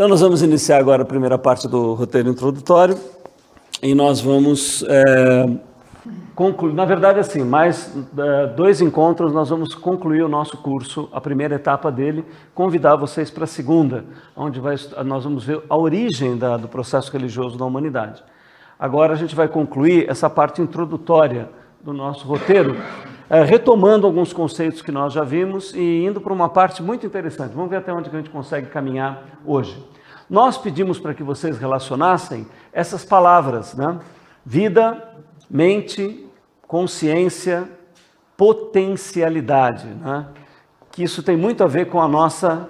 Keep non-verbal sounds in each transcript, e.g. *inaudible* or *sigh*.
Então, nós vamos iniciar agora a primeira parte do roteiro introdutório e nós vamos é, concluir. Na verdade, assim, mais é, dois encontros, nós vamos concluir o nosso curso, a primeira etapa dele, convidar vocês para a segunda, onde vai, nós vamos ver a origem da, do processo religioso da humanidade. Agora a gente vai concluir essa parte introdutória do nosso roteiro, retomando alguns conceitos que nós já vimos e indo para uma parte muito interessante. Vamos ver até onde a gente consegue caminhar hoje. Nós pedimos para que vocês relacionassem essas palavras, né? Vida, mente, consciência, potencialidade, né? Que isso tem muito a ver com a nossa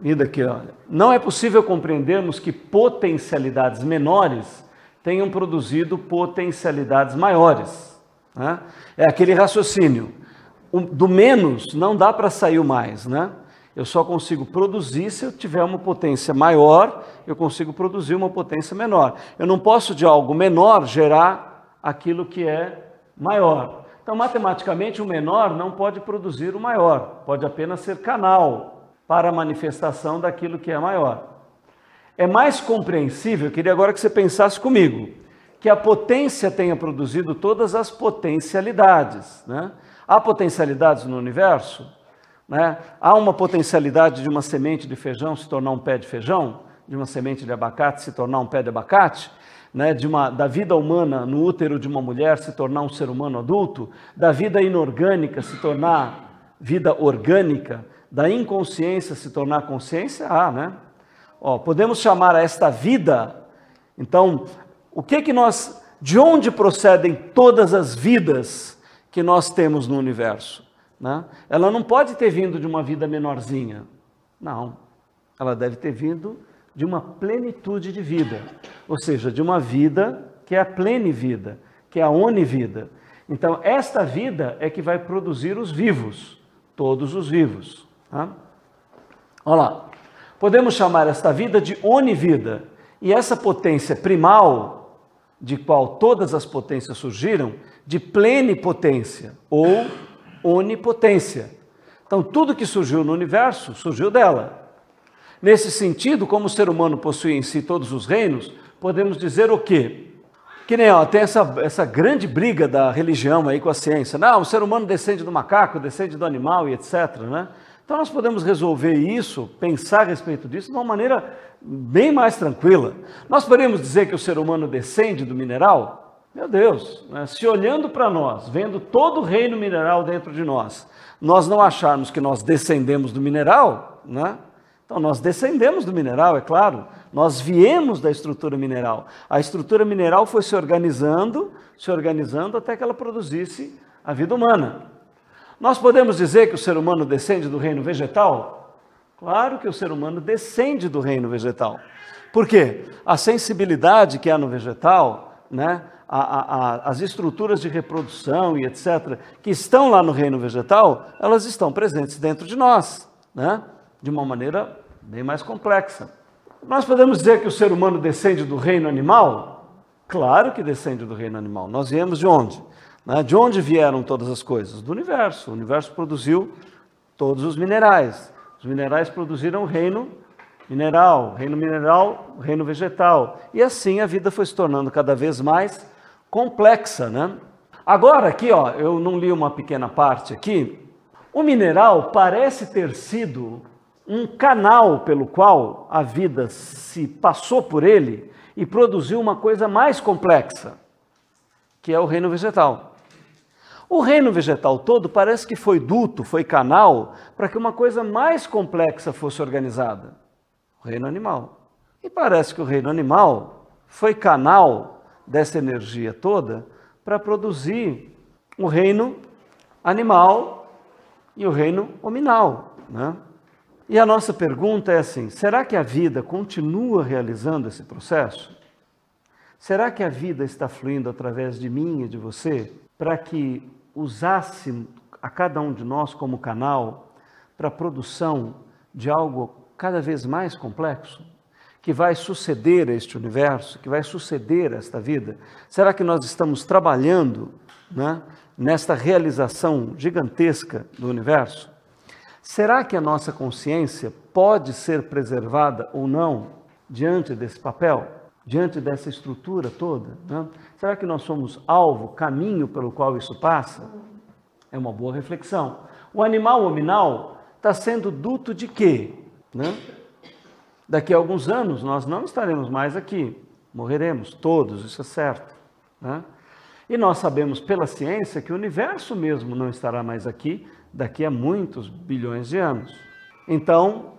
vida aqui. Ó. Não é possível compreendermos que potencialidades menores tenham produzido potencialidades maiores. Né? É aquele raciocínio. Do menos não dá para sair o mais. Né? Eu só consigo produzir se eu tiver uma potência maior, eu consigo produzir uma potência menor. Eu não posso de algo menor gerar aquilo que é maior. Então, matematicamente, o menor não pode produzir o maior, pode apenas ser canal para a manifestação daquilo que é maior. É mais compreensível, queria agora que você pensasse comigo, que a potência tenha produzido todas as potencialidades. Né? Há potencialidades no universo? Né? Há uma potencialidade de uma semente de feijão se tornar um pé de feijão, de uma semente de abacate se tornar um pé de abacate, né? de uma, da vida humana no útero de uma mulher se tornar um ser humano adulto, da vida inorgânica se tornar vida orgânica, da inconsciência se tornar consciência? Há, né? Ó, podemos chamar esta vida, então, o que que nós, de onde procedem todas as vidas que nós temos no universo? Né? Ela não pode ter vindo de uma vida menorzinha, não. Ela deve ter vindo de uma plenitude de vida, ou seja, de uma vida que é a plene vida, que é a onivida. Então, esta vida é que vai produzir os vivos, todos os vivos. Tá? Olha lá. Podemos chamar esta vida de onivida. E essa potência primal, de qual todas as potências surgiram, de plenipotência ou onipotência. Então, tudo que surgiu no universo surgiu dela. Nesse sentido, como o ser humano possui em si todos os reinos, podemos dizer o quê? Que nem ó, tem essa, essa grande briga da religião aí com a ciência. Não, o ser humano descende do macaco, descende do animal e etc. Né? Então nós podemos resolver isso, pensar a respeito disso de uma maneira bem mais tranquila. Nós poderíamos dizer que o ser humano descende do mineral? Meu Deus, né? se olhando para nós, vendo todo o reino mineral dentro de nós, nós não acharmos que nós descendemos do mineral, né? então nós descendemos do mineral, é claro, nós viemos da estrutura mineral. A estrutura mineral foi se organizando, se organizando até que ela produzisse a vida humana. Nós podemos dizer que o ser humano descende do reino vegetal? Claro que o ser humano descende do reino vegetal. Por quê? A sensibilidade que há no vegetal, né, a, a, as estruturas de reprodução e etc., que estão lá no reino vegetal, elas estão presentes dentro de nós, né, de uma maneira bem mais complexa. Nós podemos dizer que o ser humano descende do reino animal? Claro que descende do reino animal. Nós viemos de onde? Né? De onde vieram todas as coisas? Do universo. O universo produziu todos os minerais. Os minerais produziram o reino mineral, reino mineral, reino vegetal. E assim a vida foi se tornando cada vez mais complexa, né? Agora aqui, ó, eu não li uma pequena parte aqui. O mineral parece ter sido um canal pelo qual a vida se passou por ele e produziu uma coisa mais complexa, que é o reino vegetal. O reino vegetal todo parece que foi duto, foi canal, para que uma coisa mais complexa fosse organizada o reino animal. E parece que o reino animal foi canal dessa energia toda para produzir o reino animal e o reino hominal. Né? E a nossa pergunta é assim: será que a vida continua realizando esse processo? Será que a vida está fluindo através de mim e de você para que usasse a cada um de nós como canal para a produção de algo cada vez mais complexo, que vai suceder a este universo, que vai suceder a esta vida? Será que nós estamos trabalhando né, nesta realização gigantesca do universo? Será que a nossa consciência pode ser preservada ou não diante desse papel, diante dessa estrutura toda? Né? Será que nós somos alvo, caminho pelo qual isso passa? É uma boa reflexão. O animal hominal está sendo duto de quê? Né? Daqui a alguns anos nós não estaremos mais aqui, morreremos todos, isso é certo. Né? E nós sabemos pela ciência que o universo mesmo não estará mais aqui daqui a muitos bilhões de anos. Então,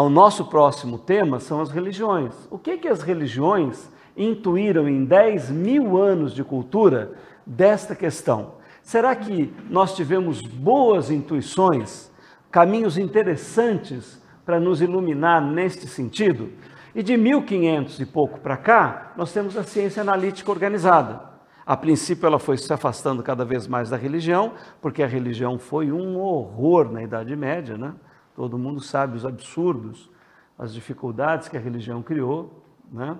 o nosso próximo tema são as religiões. O que, que as religiões intuíram em 10 mil anos de cultura desta questão? Será que nós tivemos boas intuições, caminhos interessantes para nos iluminar neste sentido? E de 1500 e pouco para cá, nós temos a ciência analítica organizada. A princípio, ela foi se afastando cada vez mais da religião, porque a religião foi um horror na Idade Média, né? Todo mundo sabe os absurdos, as dificuldades que a religião criou, né?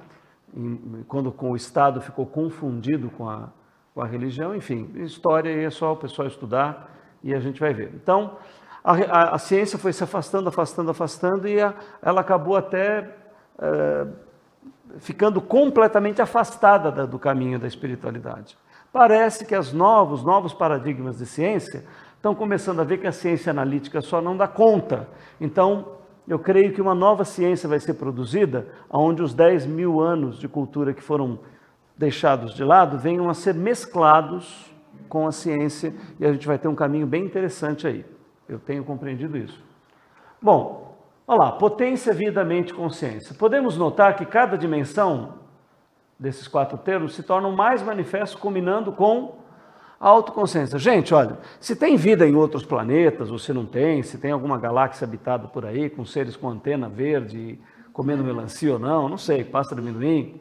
quando com o Estado ficou confundido com a, com a religião, enfim, história é só o pessoal estudar e a gente vai ver. Então, a, a, a ciência foi se afastando, afastando, afastando e a, ela acabou até é, ficando completamente afastada da, do caminho da espiritualidade. Parece que os novos, novos paradigmas de ciência estão começando a ver que a ciência analítica só não dá conta. Então, eu creio que uma nova ciência vai ser produzida, onde os 10 mil anos de cultura que foram deixados de lado venham a ser mesclados com a ciência e a gente vai ter um caminho bem interessante aí. Eu tenho compreendido isso. Bom, Olha lá, potência, vida, mente, consciência. Podemos notar que cada dimensão desses quatro termos se torna mais manifesto combinando com autoconsciência. Gente, olha, se tem vida em outros planetas, ou se não tem, se tem alguma galáxia habitada por aí, com seres com antena verde, comendo melancia ou não, não sei, pasta de amendoim.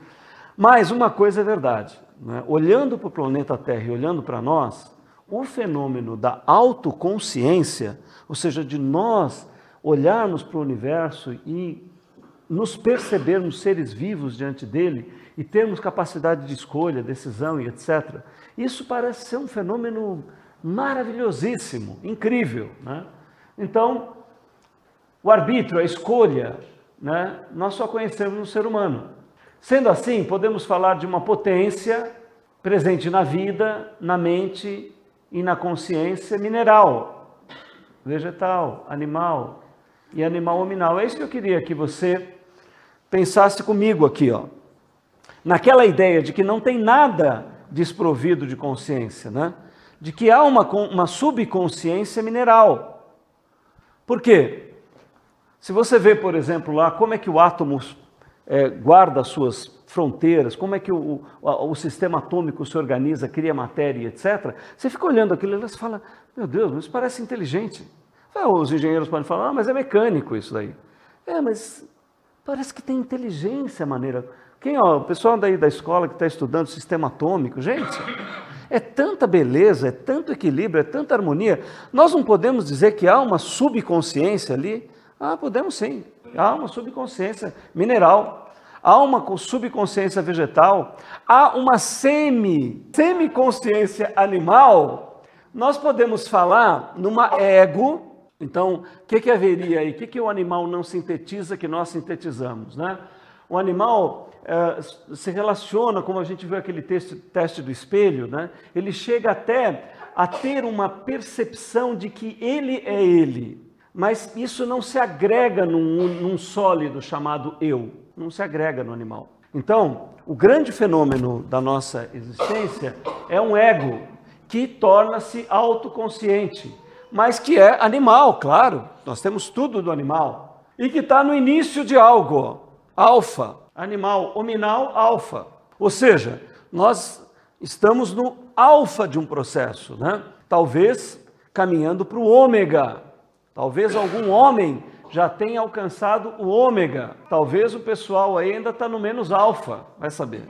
Mas uma coisa é verdade, né? olhando para o planeta Terra e olhando para nós, o fenômeno da autoconsciência, ou seja, de nós olharmos para o universo e nos percebermos seres vivos diante dele e termos capacidade de escolha, decisão e etc. Isso parece ser um fenômeno maravilhosíssimo, incrível. Né? Então, o arbítrio, a escolha, né, nós só conhecemos no ser humano. Sendo assim, podemos falar de uma potência presente na vida, na mente e na consciência mineral, vegetal, animal, e animal hominal. É isso que eu queria que você pensasse comigo aqui, ó. Naquela ideia de que não tem nada desprovido de consciência, né? De que há uma, uma subconsciência mineral. Por quê? Se você vê, por exemplo, lá como é que o átomo é, guarda as suas fronteiras, como é que o, o, o, sistema atômico se organiza, cria matéria, etc. Você fica olhando aquilo e você fala, meu Deus, isso parece inteligente. Os engenheiros podem falar, ah, mas é mecânico isso daí. É, mas parece que tem inteligência a maneira. Quem, ó, o pessoal daí da escola que está estudando sistema atômico, gente, é tanta beleza, é tanto equilíbrio, é tanta harmonia. Nós não podemos dizer que há uma subconsciência ali. Ah, podemos sim. Há uma subconsciência mineral, há uma subconsciência vegetal, há uma semi, semiconsciência animal. Nós podemos falar numa ego então, o que, que haveria aí? O que, que o animal não sintetiza que nós sintetizamos? Né? O animal é, se relaciona, como a gente viu aquele texto, teste do espelho, né? ele chega até a ter uma percepção de que ele é ele, mas isso não se agrega num, num sólido chamado eu, não se agrega no animal. Então, o grande fenômeno da nossa existência é um ego que torna-se autoconsciente mas que é animal, claro, nós temos tudo do animal, e que está no início de algo, alfa, animal, hominal, alfa. Ou seja, nós estamos no alfa de um processo, né? talvez caminhando para o ômega, talvez algum homem já tenha alcançado o ômega, talvez o pessoal ainda está no menos alfa, vai saber.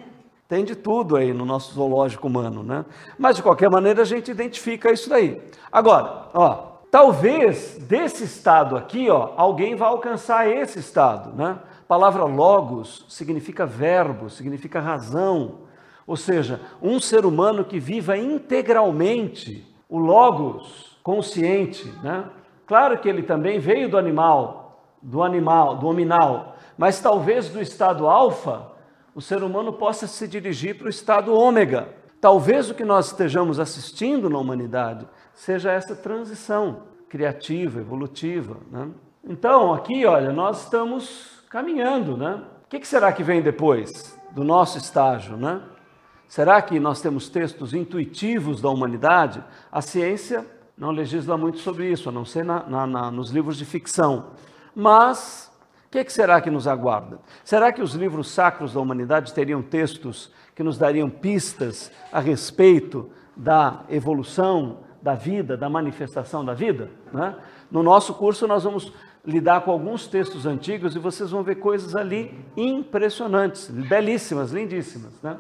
Tem de tudo aí no nosso zoológico humano, né? Mas de qualquer maneira a gente identifica isso daí. Agora, ó, talvez desse estado aqui, ó, alguém vá alcançar esse estado, né? Palavra logos significa verbo, significa razão. Ou seja, um ser humano que viva integralmente o logos consciente, né? Claro que ele também veio do animal, do animal, do hominal, mas talvez do estado alfa o ser humano possa se dirigir para o estado ômega. Talvez o que nós estejamos assistindo na humanidade seja essa transição criativa, evolutiva. Né? Então, aqui, olha, nós estamos caminhando, né? O que, será que vem depois do nosso estágio, né? Será que nós temos textos intuitivos da humanidade? A ciência não legisla muito sobre isso, a não ser na, na, na, nos livros de ficção. Mas o que, que será que nos aguarda? Será que os livros sacros da humanidade teriam textos que nos dariam pistas a respeito da evolução da vida, da manifestação da vida? Né? No nosso curso, nós vamos lidar com alguns textos antigos e vocês vão ver coisas ali impressionantes, belíssimas, lindíssimas. Né?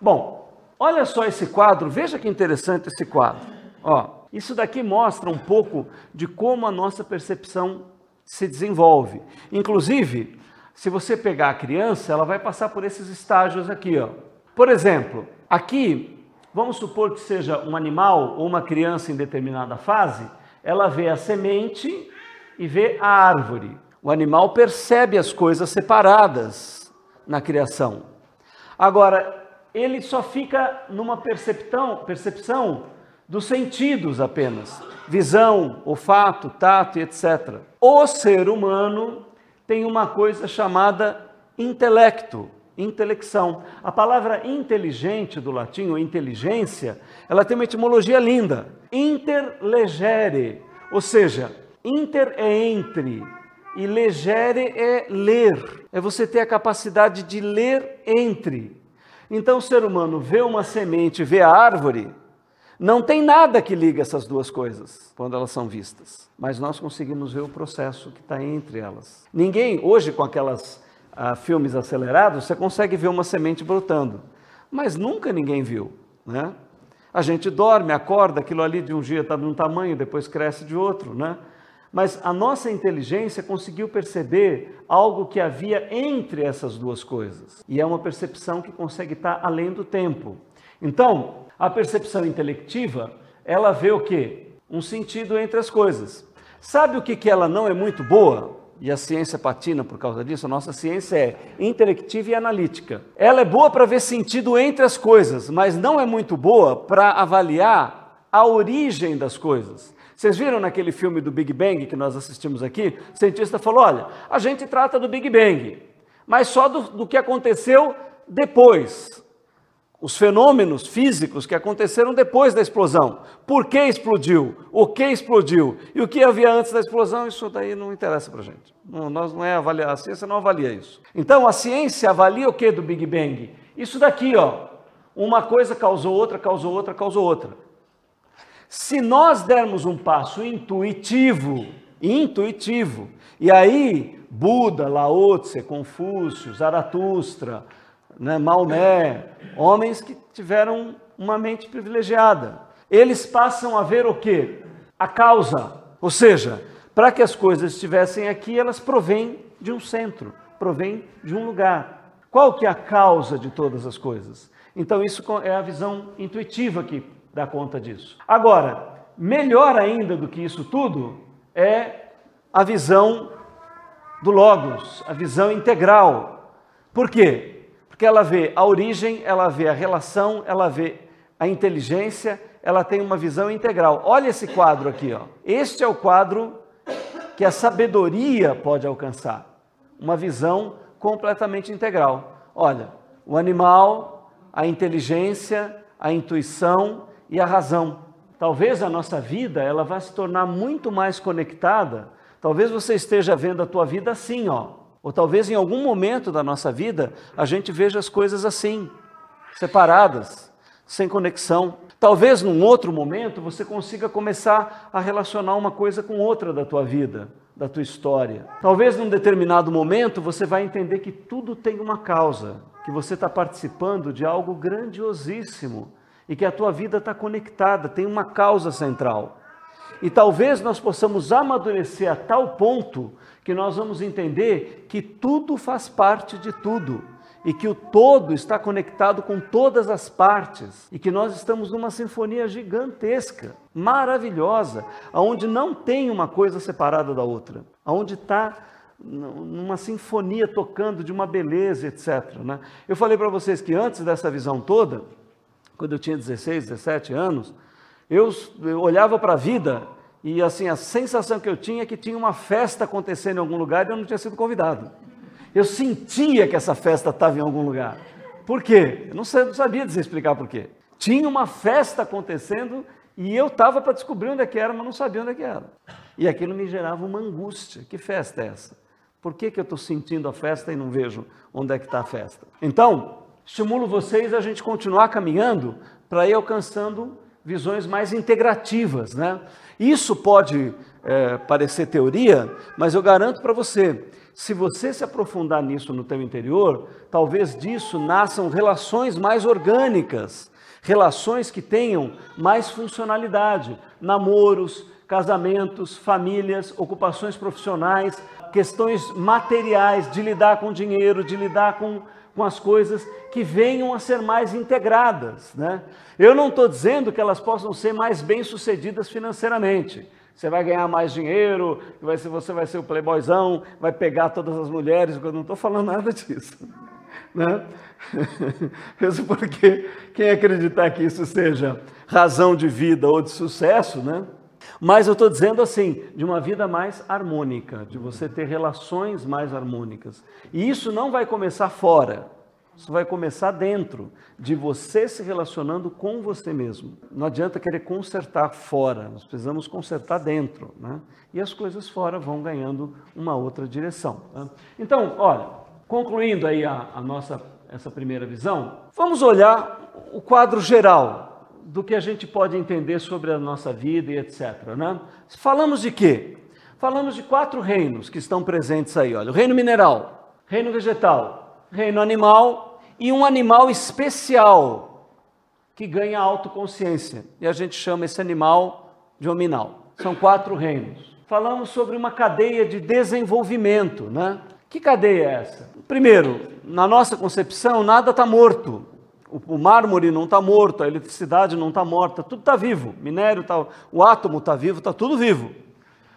Bom, olha só esse quadro, veja que interessante esse quadro. Ó, isso daqui mostra um pouco de como a nossa percepção se desenvolve. Inclusive, se você pegar a criança, ela vai passar por esses estágios aqui. Ó. Por exemplo, aqui, vamos supor que seja um animal ou uma criança em determinada fase, ela vê a semente e vê a árvore. O animal percebe as coisas separadas na criação. Agora, ele só fica numa percepção, percepção dos sentidos apenas: visão, olfato, tato, etc. O ser humano tem uma coisa chamada intelecto, intelecção. A palavra inteligente do latim, ou inteligência, ela tem uma etimologia linda. Interlegere, ou seja, inter é entre e legere é ler. É você ter a capacidade de ler entre. Então o ser humano vê uma semente, vê a árvore, não tem nada que liga essas duas coisas quando elas são vistas, mas nós conseguimos ver o processo que está entre elas. Ninguém, hoje com aquelas ah, filmes acelerados, você consegue ver uma semente brotando, mas nunca ninguém viu, né? A gente dorme, acorda, aquilo ali de um dia está de um tamanho, depois cresce de outro, né? Mas a nossa inteligência conseguiu perceber algo que havia entre essas duas coisas. E é uma percepção que consegue estar além do tempo. Então, a percepção intelectiva, ela vê o quê? Um sentido entre as coisas. Sabe o que, que ela não é muito boa? E a ciência patina por causa disso. A nossa ciência é intelectiva e analítica. Ela é boa para ver sentido entre as coisas, mas não é muito boa para avaliar a origem das coisas. Vocês viram naquele filme do Big Bang que nós assistimos aqui? O cientista falou: olha, a gente trata do Big Bang, mas só do, do que aconteceu depois. Os fenômenos físicos que aconteceram depois da explosão. Por que explodiu? O que explodiu? E o que havia antes da explosão? Isso daí não interessa para a gente. Não, nós não é avaliar, a ciência não avalia isso. Então a ciência avalia o que do Big Bang? Isso daqui, ó. Uma coisa causou outra, causou outra, causou outra. Se nós dermos um passo intuitivo, intuitivo, e aí Buda, Lao Tse, Confúcio, Zaratustra, né, Maomé, homens que tiveram uma mente privilegiada, eles passam a ver o que? A causa. Ou seja, para que as coisas estivessem aqui, elas provêm de um centro, provêm de um lugar. Qual que é a causa de todas as coisas? Então isso é a visão intuitiva que dá conta disso. Agora, melhor ainda do que isso tudo é a visão do Logos, a visão integral. Por quê? Porque ela vê a origem, ela vê a relação, ela vê a inteligência, ela tem uma visão integral. Olha esse quadro aqui, ó. Este é o quadro que a sabedoria pode alcançar. Uma visão completamente integral. Olha, o animal, a inteligência, a intuição e a razão. Talvez a nossa vida ela vá se tornar muito mais conectada. Talvez você esteja vendo a tua vida assim, ó. Ou talvez em algum momento da nossa vida a gente veja as coisas assim, separadas, sem conexão. Talvez num outro momento você consiga começar a relacionar uma coisa com outra da tua vida, da tua história. Talvez num determinado momento você vai entender que tudo tem uma causa, que você está participando de algo grandiosíssimo e que a tua vida está conectada, tem uma causa central. E talvez nós possamos amadurecer a tal ponto que nós vamos entender que tudo faz parte de tudo e que o todo está conectado com todas as partes e que nós estamos numa sinfonia gigantesca, maravilhosa, aonde não tem uma coisa separada da outra, aonde está numa sinfonia tocando de uma beleza, etc. Né? Eu falei para vocês que antes dessa visão toda, quando eu tinha 16, 17 anos, eu, eu olhava para a vida e assim a sensação que eu tinha é que tinha uma festa acontecendo em algum lugar e eu não tinha sido convidado. Eu sentia que essa festa estava em algum lugar. Por quê? Eu não, sabia dizer explicar por quê. Tinha uma festa acontecendo e eu estava para descobrir onde é que era, mas não sabia onde é que era. E aquilo me gerava uma angústia. Que festa é essa? Por que, que eu estou sentindo a festa e não vejo onde é que está a festa? Então, estimulo vocês a gente continuar caminhando para ir alcançando visões mais integrativas. Né? Isso pode é, parecer teoria, mas eu garanto para você, se você se aprofundar nisso no teu interior, talvez disso nasçam relações mais orgânicas, relações que tenham mais funcionalidade, namoros, casamentos, famílias, ocupações profissionais, questões materiais de lidar com dinheiro, de lidar com, com as coisas que venham a ser mais integradas. Né? Eu não estou dizendo que elas possam ser mais bem-sucedidas financeiramente você vai ganhar mais dinheiro, vai ser, você vai ser o playboyzão, vai pegar todas as mulheres, eu não estou falando nada disso. *laughs* Né? *laughs* Mesmo porque quem acreditar que isso seja razão de vida ou de sucesso, né? Mas eu estou dizendo assim, de uma vida mais harmônica, de você ter relações mais harmônicas. E isso não vai começar fora. Isso vai começar dentro, de você se relacionando com você mesmo. Não adianta querer consertar fora, nós precisamos consertar dentro. Né? E as coisas fora vão ganhando uma outra direção. Né? Então, olha, concluindo aí a, a nossa essa primeira visão, vamos olhar o quadro geral do que a gente pode entender sobre a nossa vida e etc. Né? Falamos de quê? Falamos de quatro reinos que estão presentes aí. Olha, o reino mineral, reino vegetal, reino animal e um animal especial que ganha autoconsciência. E a gente chama esse animal de hominal. São quatro reinos. Falamos sobre uma cadeia de desenvolvimento, né? Que cadeia é essa? Primeiro, na nossa concepção, nada está morto. O, mármore não está morto, a eletricidade não está morta, tudo está vivo. Minério tá, o átomo está vivo, está tudo vivo.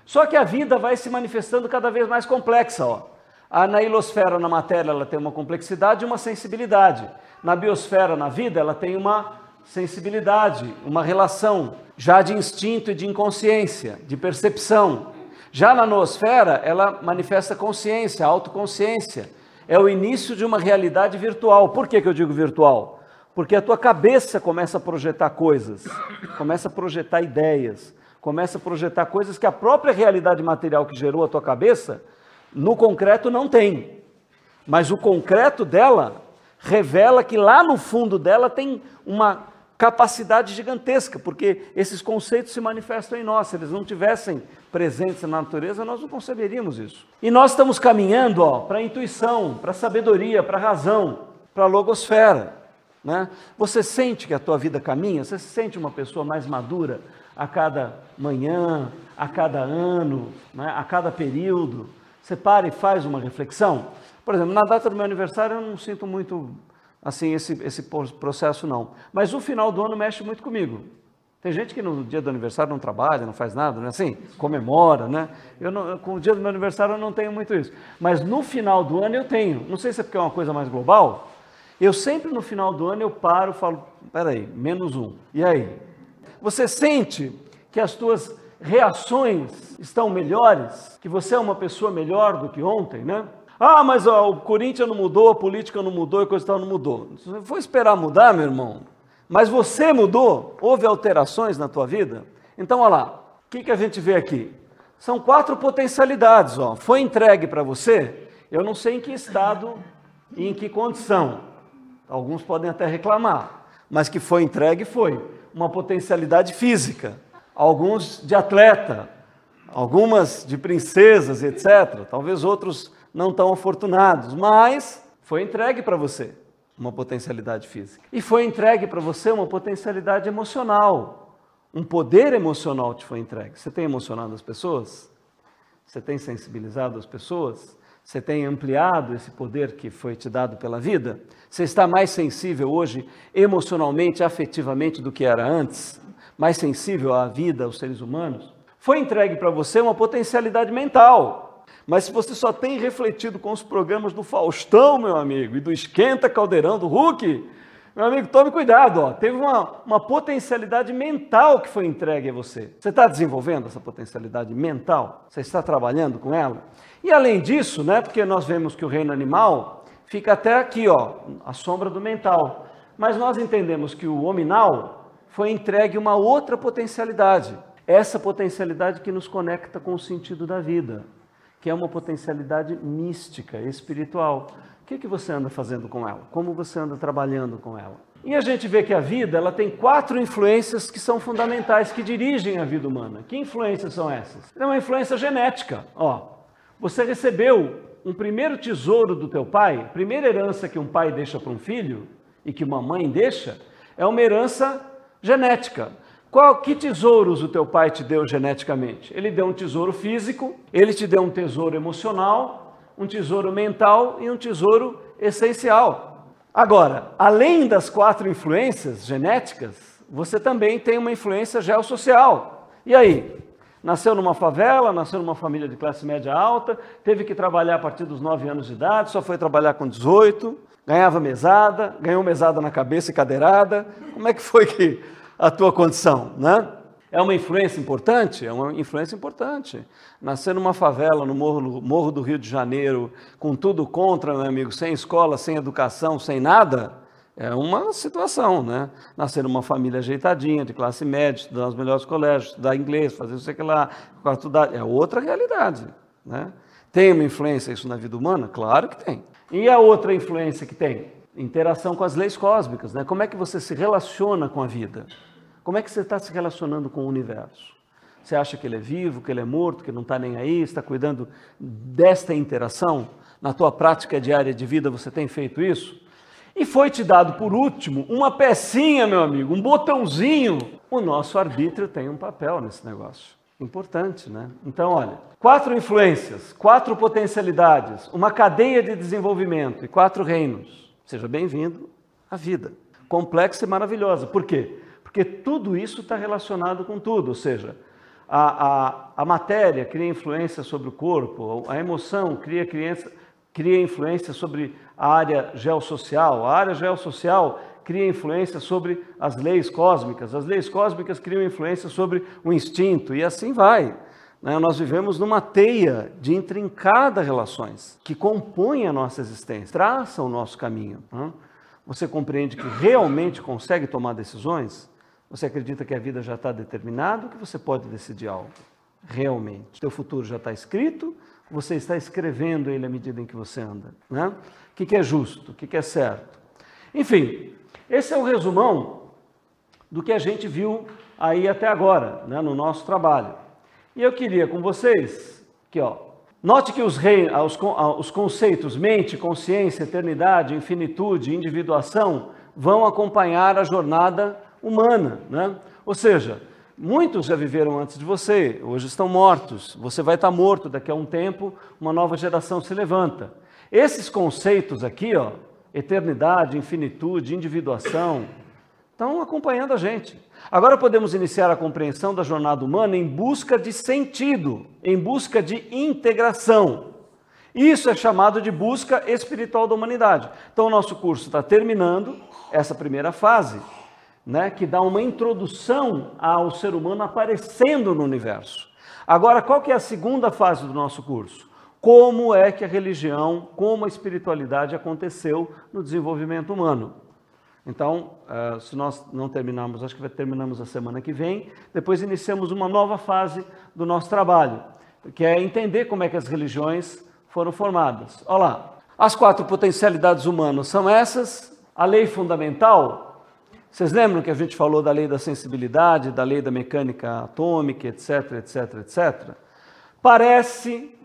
Só que a vida vai se manifestando cada vez mais complexa. Ó. A, na ilosfera, na matéria, ela tem uma complexidade e uma sensibilidade. Na biosfera, na vida, ela tem uma sensibilidade, uma relação já de instinto e de inconsciência, de percepção. Já na noosfera, ela manifesta consciência, autoconsciência. É o início de uma realidade virtual. Por que, que eu digo virtual? Porque a tua cabeça começa a projetar coisas, começa a projetar ideias, começa a projetar coisas que a própria realidade material que gerou a tua cabeça no concreto não tem. Mas o concreto dela revela que lá no fundo dela tem uma capacidade gigantesca, porque esses conceitos se manifestam em nós. Se eles não tivessem presentes na natureza, nós não conceberíamos isso. E nós estamos caminhando para a intuição, para a sabedoria, para a razão, para a logosfera. Né? Você sente que a tua vida caminha? Você se sente uma pessoa mais madura a cada manhã, a cada ano, né? a cada período? Você para e faz uma reflexão. Por exemplo, na data do meu aniversário eu não sinto muito assim esse, esse processo não. Mas o final do ano mexe muito comigo. Tem gente que no dia do aniversário não trabalha, não faz nada, né? Assim, comemora, né? Eu não, com o dia do meu aniversário eu não tenho muito isso. Mas no final do ano eu tenho. Não sei se é porque é uma coisa mais global. Eu sempre no final do ano eu paro e falo, peraí, menos um. E aí? Você sente que as tuas reações estão melhores, que você é uma pessoa melhor do que ontem, né? Ah, mas ó, o Corinthians não mudou, a política não mudou e coisa tal não mudou. Foi esperar mudar, meu irmão? Mas você mudou? Houve alterações na tua vida? Então, olha lá, o que, que a gente vê aqui? São quatro potencialidades, ó. Foi entregue para você, eu não sei em que estado e em que condição. Alguns podem até reclamar, mas que foi entregue, foi. Uma potencialidade física alguns de atleta, algumas de princesas, etc. Talvez outros não tão afortunados, mas foi entregue para você uma potencialidade física. E foi entregue para você uma potencialidade emocional. Um poder emocional te foi entregue. Você tem emocionado as pessoas? Você tem sensibilizado as pessoas? Você tem ampliado esse poder que foi te dado pela vida? Você está mais sensível hoje, emocionalmente, afetivamente, do que era antes? Mais sensível à vida, aos seres humanos? Foi entregue para você uma potencialidade mental. Mas se você só tem refletido com os programas do Faustão, meu amigo, e do Esquenta Caldeirão do Hulk, meu amigo, tome cuidado, ó. teve uma, uma potencialidade mental que foi entregue a você. Você está desenvolvendo essa potencialidade mental? Você está trabalhando com ela? E além disso, né, porque nós vemos que o reino animal fica até aqui, ó, a sombra do mental. Mas nós entendemos que o hominal foi entregue uma outra potencialidade. Essa potencialidade que nos conecta com o sentido da vida, que é uma potencialidade mística, espiritual. Que, que você anda fazendo com ela? Como você anda trabalhando com ela? E a gente vê que a vida ela tem quatro influências que são fundamentais, que dirigem a vida humana. Que influências são essas? É uma influência genética. Ó, você recebeu um primeiro tesouro do teu pai, a primeira herança que um pai deixa para um filho e que uma mãe deixa, é uma herança genética. Qual que tesouros o teu pai te deu geneticamente? Ele deu um tesouro físico, ele te deu um tesouro emocional, um tesouro mental e um tesouro essencial. Agora, além das quatro influências genéticas, você também tem uma influência geossocial. E aí? Nasceu numa favela, nasceu numa família de classe média alta, teve que trabalhar a partir dos 9 anos de idade, só foi trabalhar com 18, ganhava mesada, ganhou mesada na cabeça e cadeirada. Como é que foi que a tua condição, né? É uma influência importante? É uma influência importante. Nascer numa favela, no morro, morro do Rio de Janeiro, com tudo contra, meu amigo, sem escola, sem educação, sem nada, é uma situação, né? Nascer numa família ajeitadinha, de classe média, estudar nos melhores colégios, estudar inglês, fazer isso aqui lá, estudar, é outra realidade, né? Tem uma influência isso na vida humana? Claro que tem. E a outra influência que tem? Interação com as leis cósmicas, né? Como é que você se relaciona com a vida? Como é que você está se relacionando com o universo? Você acha que ele é vivo, que ele é morto, que não está nem aí, está cuidando desta interação? Na tua prática diária de vida você tem feito isso? E foi te dado por último uma pecinha, meu amigo, um botãozinho. O nosso arbítrio tem um papel nesse negócio. Importante, né? Então, olha, quatro influências, quatro potencialidades, uma cadeia de desenvolvimento e quatro reinos. Seja bem-vindo à vida. Complexa e maravilhosa. Por quê? Porque tudo isso está relacionado com tudo, ou seja, a, a, a matéria cria influência sobre o corpo, a emoção cria, criança, cria influência sobre a área geossocial, a área geossocial cria influência sobre as leis cósmicas, as leis cósmicas criam influência sobre o instinto, e assim vai. Né? Nós vivemos numa teia de intrincadas relações que compõem a nossa existência, traçam o nosso caminho. Né? Você compreende que realmente consegue tomar decisões? Você acredita que a vida já está determinada, que você pode decidir algo? Realmente. O teu futuro já está escrito, você está escrevendo ele à medida em que você anda. Né? O que, é justo, o que, que é certo. Enfim, esse é o resumão do que a gente viu aí até agora, né, no nosso trabalho. E eu queria com vocês que, ó, note que os, rei, os, os conceitos mente, consciência, eternidade, infinitude, individuação vão acompanhar a jornada humana, né? Ou seja, Muitos já viveram antes de você, hoje estão mortos. Você vai estar morto daqui a um tempo, uma nova geração se levanta. Esses conceitos aqui, ó, eternidade, infinitude, individuação, estão acompanhando a gente. Agora podemos iniciar a compreensão da jornada humana em busca de sentido, em busca de integração. Isso é chamado de busca espiritual da humanidade. Então, o nosso curso está terminando essa primeira fase né, que dá uma introdução ao ser humano aparecendo no universo. Agora, qual que é a segunda fase do nosso curso? Como é que a religião, como a espiritualidade aconteceu no desenvolvimento humano? Então, uh, se nós não terminarmos, acho que terminamos a semana que vem, depois iniciamos uma nova fase do nosso trabalho, que é entender como é que as religiões foram formadas. Olha lá, as quatro potencialidades humanas são essas, a lei fundamental, vocês lembram que a gente falou da lei da sensibilidade, da lei da mecânica atômica, etc, etc, etc? Parece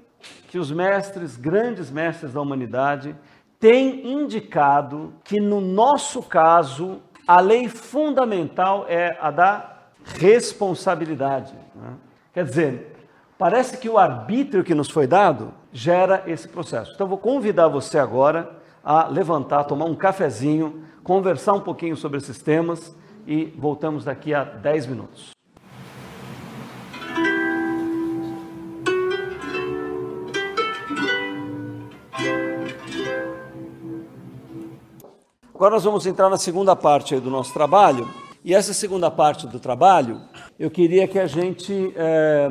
que os mestres, grandes mestres da humanidade, têm indicado que no nosso caso a lei fundamental é a da responsabilidade. Né? Quer dizer, Parece que o arbítrio que nos foi dado gera esse processo. Então, vou convidar você agora a levantar, tomar um cafezinho, conversar um pouquinho sobre esses temas e voltamos daqui a 10 minutos. Agora nós vamos entrar na segunda parte do nosso trabalho. E essa segunda parte do trabalho, eu queria que a gente é,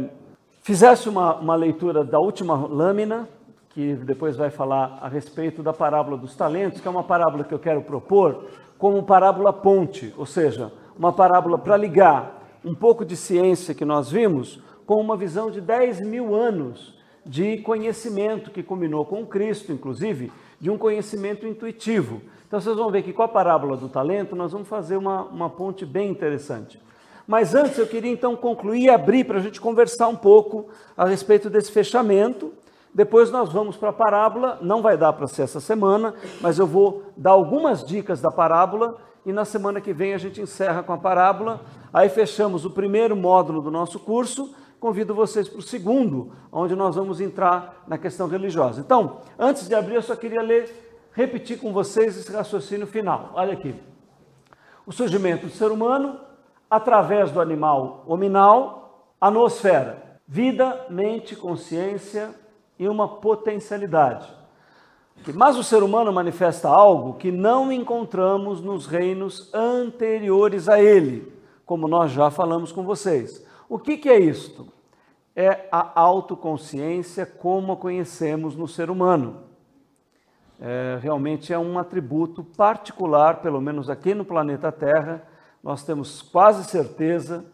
fizesse uma, uma leitura da última lâmina, que depois vai falar a respeito da parábola dos talentos, que é uma parábola que eu quero propor como parábola ponte, ou seja, uma parábola para ligar um pouco de ciência que nós vimos com uma visão de 10 mil anos de conhecimento que culminou com Cristo, inclusive, de um conhecimento intuitivo. Então vocês vão ver que com a parábola do talento nós vamos fazer uma, uma ponte bem interessante. Mas antes eu queria então concluir e abrir para a gente conversar um pouco a respeito desse fechamento depois nós vamos para a parábola, não vai dar para ser essa semana, mas eu vou dar algumas dicas da parábola e na semana que vem a gente encerra com a parábola. Aí fechamos o primeiro módulo do nosso curso. Convido vocês para o segundo, onde nós vamos entrar na questão religiosa. Então, antes de abrir, eu só queria ler, repetir com vocês esse raciocínio final. Olha aqui. O surgimento do ser humano através do animal hominal, a noosfera, vida, mente, consciência, e uma potencialidade. Mas o ser humano manifesta algo que não encontramos nos reinos anteriores a ele, como nós já falamos com vocês. O que, que é isto? É a autoconsciência como a conhecemos no ser humano. É, realmente é um atributo particular, pelo menos aqui no planeta Terra, nós temos quase certeza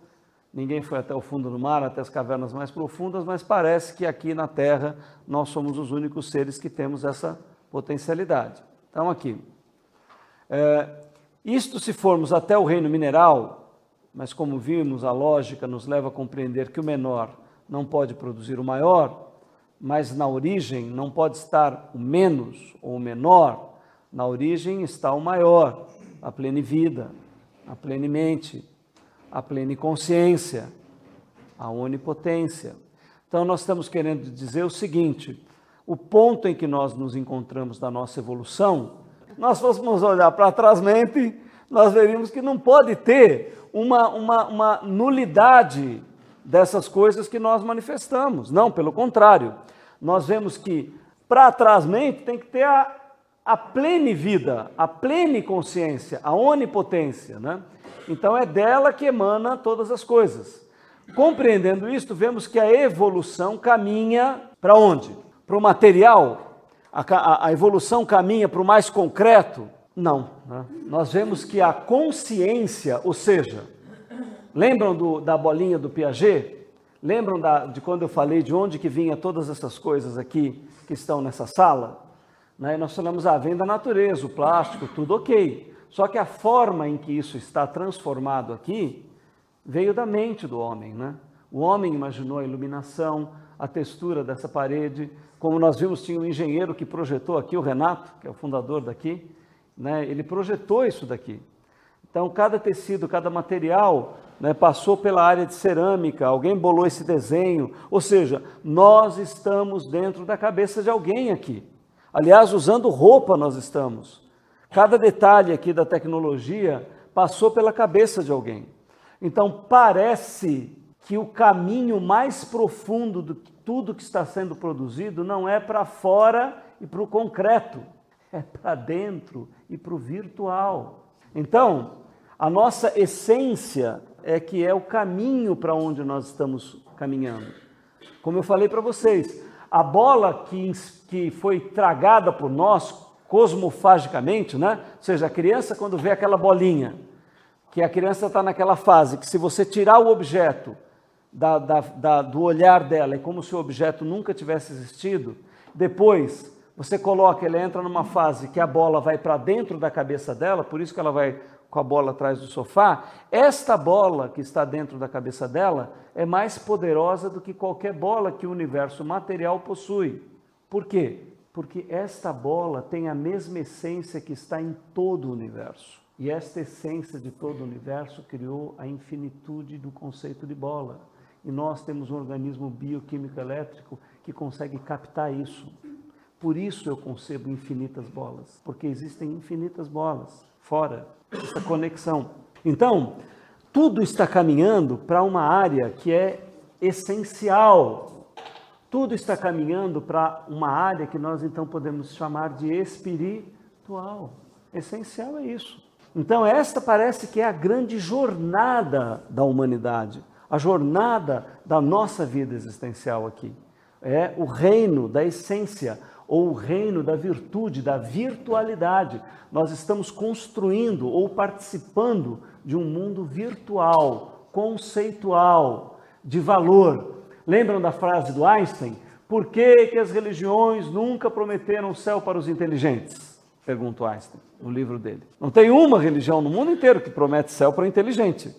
Ninguém foi até o fundo do mar, até as cavernas mais profundas, mas parece que aqui na Terra nós somos os únicos seres que temos essa potencialidade. Então, aqui. É, isto se formos até o reino mineral, mas como vimos, a lógica nos leva a compreender que o menor não pode produzir o maior, mas na origem não pode estar o menos ou o menor, na origem está o maior, a plenivida, a plenimente a pleneconsciência, a onipotência. Então, nós estamos querendo dizer o seguinte: o ponto em que nós nos encontramos da nossa evolução, nós fôssemos olhar para trás mente, nós veríamos que não pode ter uma, uma, uma nulidade dessas coisas que nós manifestamos. Não, pelo contrário. Nós vemos que para trás mente tem que ter a, a plene vida, a plene consciência, a onipotência, né? Então é dela que emana todas as coisas. Compreendendo isto, vemos que a evolução caminha para onde? Para o material? A, a, a evolução caminha para o mais concreto? Não. Né? Nós vemos que a consciência, ou seja, lembram do, da bolinha do Piaget? Lembram da, de quando eu falei de onde que vinha todas essas coisas aqui que estão nessa sala? Né? Nós falamos, ah, vem da natureza, o plástico, tudo ok. Só que a forma em que isso está transformado aqui veio da mente do homem, né? O homem imaginou a iluminação, a textura dessa parede. Como nós vimos, tinha um engenheiro que projetou aqui, o Renato, que é o fundador daqui, né? ele projetou isso daqui. Então, cada tecido, cada material né, passou pela área de cerâmica, alguém bolou esse desenho. Ou seja, nós estamos dentro da cabeça de alguém aqui. Aliás, usando roupa nós estamos. Cada detalhe aqui da tecnologia passou pela cabeça de alguém. Então, parece que o caminho mais profundo de tudo que está sendo produzido não é para fora e para o concreto, *laughs* é para dentro e para o virtual. Então, a nossa essência é que é o caminho para onde nós estamos caminhando. Como eu falei para vocês, a bola que, que foi tragada por nós cosmofagicamente, né? Ou seja, a criança quando vê aquela bolinha, que a criança está naquela fase que se você tirar o objeto da, da, da, do olhar dela, é como se o objeto nunca tivesse existido, depois você coloca, ele entra numa fase que a bola vai para dentro da cabeça dela, por isso que ela vai com a bola atrás do sofá, esta bola que está dentro da cabeça dela é mais poderosa do que qualquer bola que o universo material possui. Por quê? Porque esta bola tem a mesma essência que está em todo o universo. E esta essência de todo o universo criou a infinitude do conceito de bola. E nós temos um organismo bioquímico elétrico que consegue captar isso. Por isso eu concebo infinitas bolas, porque existem infinitas bolas fora dessa conexão. Então, tudo está caminhando para uma área que é essencial. Tudo está caminhando para uma área que nós então podemos chamar de espiritual. Essencial é isso. Então, esta parece que é a grande jornada da humanidade, a jornada da nossa vida existencial aqui. É o reino da essência, ou o reino da virtude, da virtualidade. Nós estamos construindo ou participando de um mundo virtual, conceitual, de valor. Lembram da frase do Einstein? Por que, que as religiões nunca prometeram o céu para os inteligentes? Pergunta Einstein no livro dele. Não tem uma religião no mundo inteiro que promete céu para o inteligente.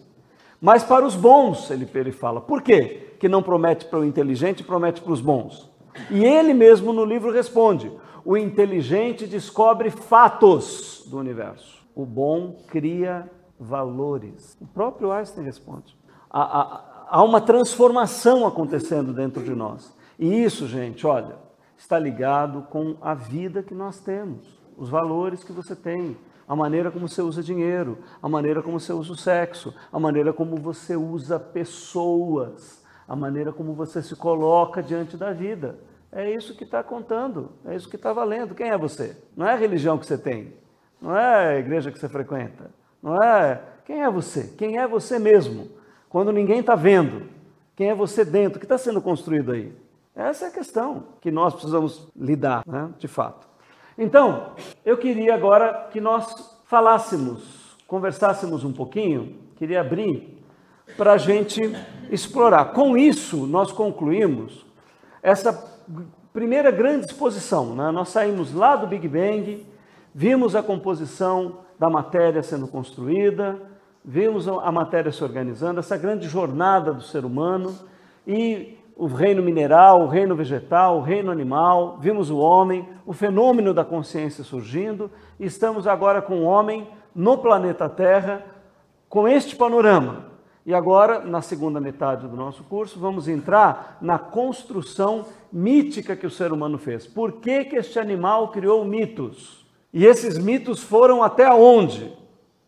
Mas para os bons, ele, ele fala. Por quê? Que não promete para o inteligente, promete para os bons. E ele mesmo no livro responde: o inteligente descobre fatos do universo, o bom cria valores. O próprio Einstein responde. Há, há, há uma transformação acontecendo dentro de nós. E isso, gente, olha, está ligado com a vida que nós temos, os valores que você tem, a maneira como você usa dinheiro, a maneira como você usa o sexo, a maneira como você usa pessoas, a maneira como você se coloca diante da vida. É isso que está contando, é isso que está valendo. Quem é você? Não é a religião que você tem, não é a igreja que você frequenta, não é. Quem é você? Quem é você mesmo? Quando ninguém está vendo, quem é você dentro? O que está sendo construído aí? Essa é a questão que nós precisamos lidar, né, de fato. Então, eu queria agora que nós falássemos, conversássemos um pouquinho, queria abrir para a gente explorar. Com isso, nós concluímos essa primeira grande exposição. Né? Nós saímos lá do Big Bang, vimos a composição da matéria sendo construída, vimos a matéria se organizando, essa grande jornada do ser humano e o reino mineral, o reino vegetal, o reino animal, vimos o homem, o fenômeno da consciência surgindo, e estamos agora com o homem no planeta Terra com este panorama. E agora, na segunda metade do nosso curso, vamos entrar na construção mítica que o ser humano fez. Por que, que este animal criou mitos? E esses mitos foram até onde?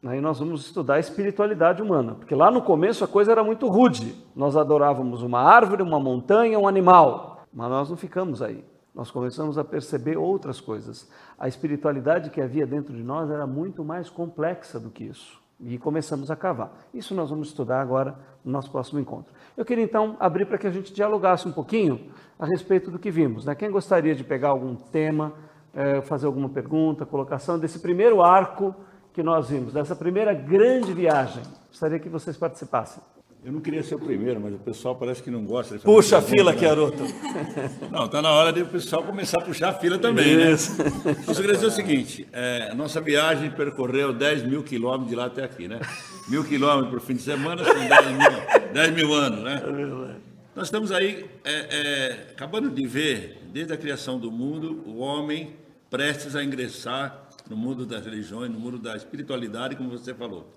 Aí nós vamos estudar a espiritualidade humana, porque lá no começo a coisa era muito rude. Nós adorávamos uma árvore, uma montanha, um animal, mas nós não ficamos aí. Nós começamos a perceber outras coisas. A espiritualidade que havia dentro de nós era muito mais complexa do que isso e começamos a cavar. Isso nós vamos estudar agora no nosso próximo encontro. Eu queria então abrir para que a gente dialogasse um pouquinho a respeito do que vimos. Né? Quem gostaria de pegar algum tema, é, fazer alguma pergunta, colocação desse primeiro arco que nós vimos, dessa primeira grande viagem? Gostaria que vocês participassem. Eu não queria ser o primeiro, mas o pessoal parece que não gosta. De Puxa a fila, Chiaroto. *laughs* Não, está na hora de o pessoal começar a puxar a fila também, né? Isso. né? Eu queria dizer o seguinte, é, a nossa viagem percorreu 10 mil quilômetros de lá até aqui, né? Mil quilômetros por fim de semana são 10 mil, 10 mil anos, né? É Nós estamos aí é, é, acabando de ver, desde a criação do mundo, o homem prestes a ingressar no mundo das religiões, no mundo da espiritualidade, como você falou.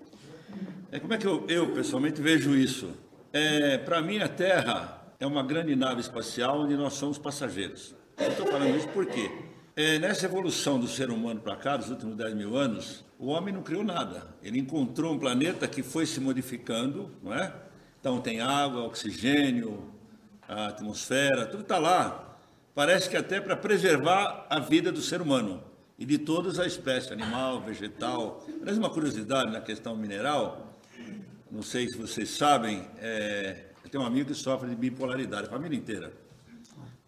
É, como é que eu, eu pessoalmente vejo isso? É, Para mim, a Terra é uma grande nave espacial onde nós somos passageiros. Eu estou falando isso porque é, nessa evolução do ser humano para cá, dos últimos 10 mil anos, o homem não criou nada. Ele encontrou um planeta que foi se modificando, não é? Então tem água, oxigênio, a atmosfera, tudo está lá. Parece que até para preservar a vida do ser humano e de todas as espécies, animal, vegetal. Mas uma curiosidade na questão mineral, não sei se vocês sabem, é, eu tenho um amigo que sofre de bipolaridade, a família inteira.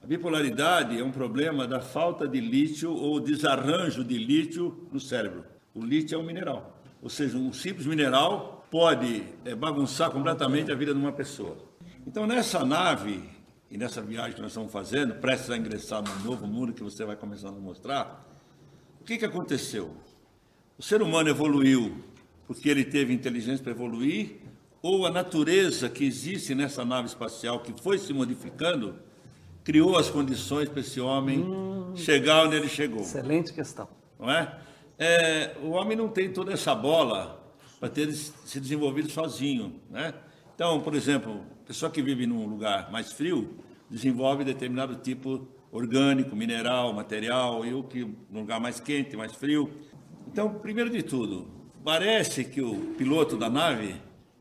A bipolaridade é um problema da falta de lítio ou desarranjo de lítio no cérebro. O lítio é um mineral, ou seja, um simples mineral pode é, bagunçar completamente a vida de uma pessoa. Então, nessa nave e nessa viagem que nós estamos fazendo, prestes a ingressar num novo mundo que você vai começando a mostrar, que, que aconteceu? O ser humano evoluiu porque ele teve inteligência para evoluir, ou a natureza que existe nessa nave espacial, que foi se modificando, criou as condições para esse homem hum, chegar onde ele chegou. Excelente questão. Não é? é? O homem não tem toda essa bola para ter se desenvolvido sozinho, né? Então, por exemplo, pessoa que vive num lugar mais frio desenvolve determinado tipo orgânico, mineral, material, e o que num lugar mais quente, mais frio. Então, primeiro de tudo, parece que o piloto da nave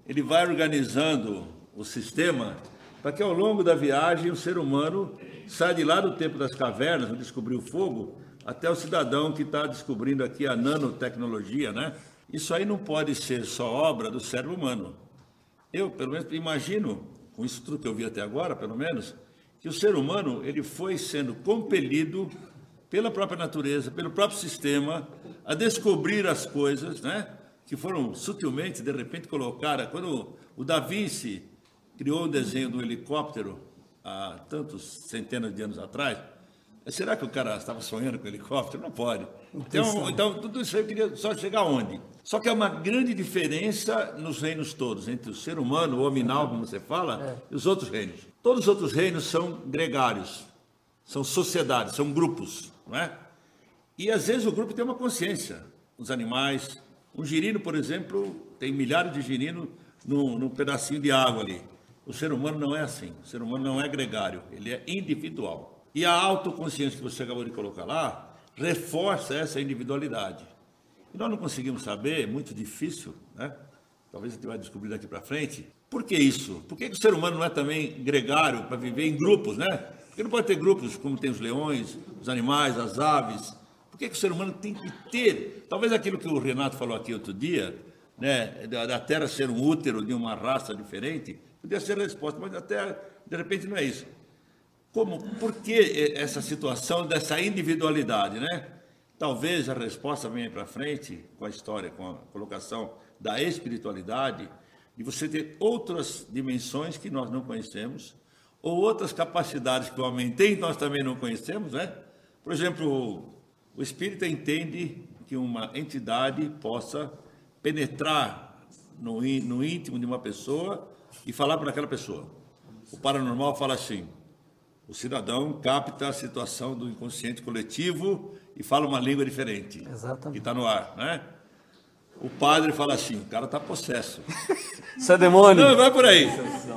ele vai organizando o sistema para que ao longo da viagem o ser humano saia de lá do tempo das cavernas, onde descobriu o fogo, até o cidadão que está descobrindo aqui a nanotecnologia, né? Isso aí não pode ser só obra do cérebro humano. Eu, pelo menos, imagino, com isso tudo que eu vi até agora, pelo menos, que o ser humano ele foi sendo compelido pela própria natureza, pelo próprio sistema, a descobrir as coisas, né? Que foram sutilmente, de repente, colocadas. Quando o Da Vinci criou o desenho do helicóptero há tantos centenas de anos atrás, será que o cara estava sonhando com helicóptero? Não pode. Então, então, tudo isso aí eu queria só chegar onde? Só que há uma grande diferença nos reinos todos, entre o ser humano, o hominal, como você fala, é. e os outros reinos. Todos os outros reinos são gregários, são sociedades, são grupos, não é? E às vezes o grupo tem uma consciência. Os animais, um girino, por exemplo, tem milhares de girinos num, num pedacinho de água ali. O ser humano não é assim. O ser humano não é gregário, ele é individual. E a autoconsciência que você acabou de colocar lá reforça essa individualidade. E nós não conseguimos saber, é muito difícil, né? Talvez a gente vai descobrir daqui para frente. Por que isso? Por que, o ser humano não é também gregário para viver em grupos, né? Porque não pode ter grupos como tem os leões, os animais, as aves. Por que, que o ser humano tem que ter? Talvez aquilo que o Renato falou aqui outro dia, né, da, Terra ser um útero de uma raça diferente, podia ser a resposta, mas a Terra, de repente, não é isso. Como, por que essa situação dessa individualidade, né? Talvez a resposta venha para frente com a história, com a colocação da espiritualidade, de você ter outras dimensões que nós não conhecemos, ou outras capacidades que o homem tem que nós também não conhecemos, né? Por exemplo, o espírita entende que uma entidade possa penetrar no, no íntimo de uma pessoa e falar para aquela pessoa. O paranormal fala assim: o cidadão capta a situação do inconsciente coletivo e fala uma língua diferente. Exatamente. Que está no ar, né? O padre fala assim, o cara está possesso. *laughs* Isso é demônio. Não, vai por aí.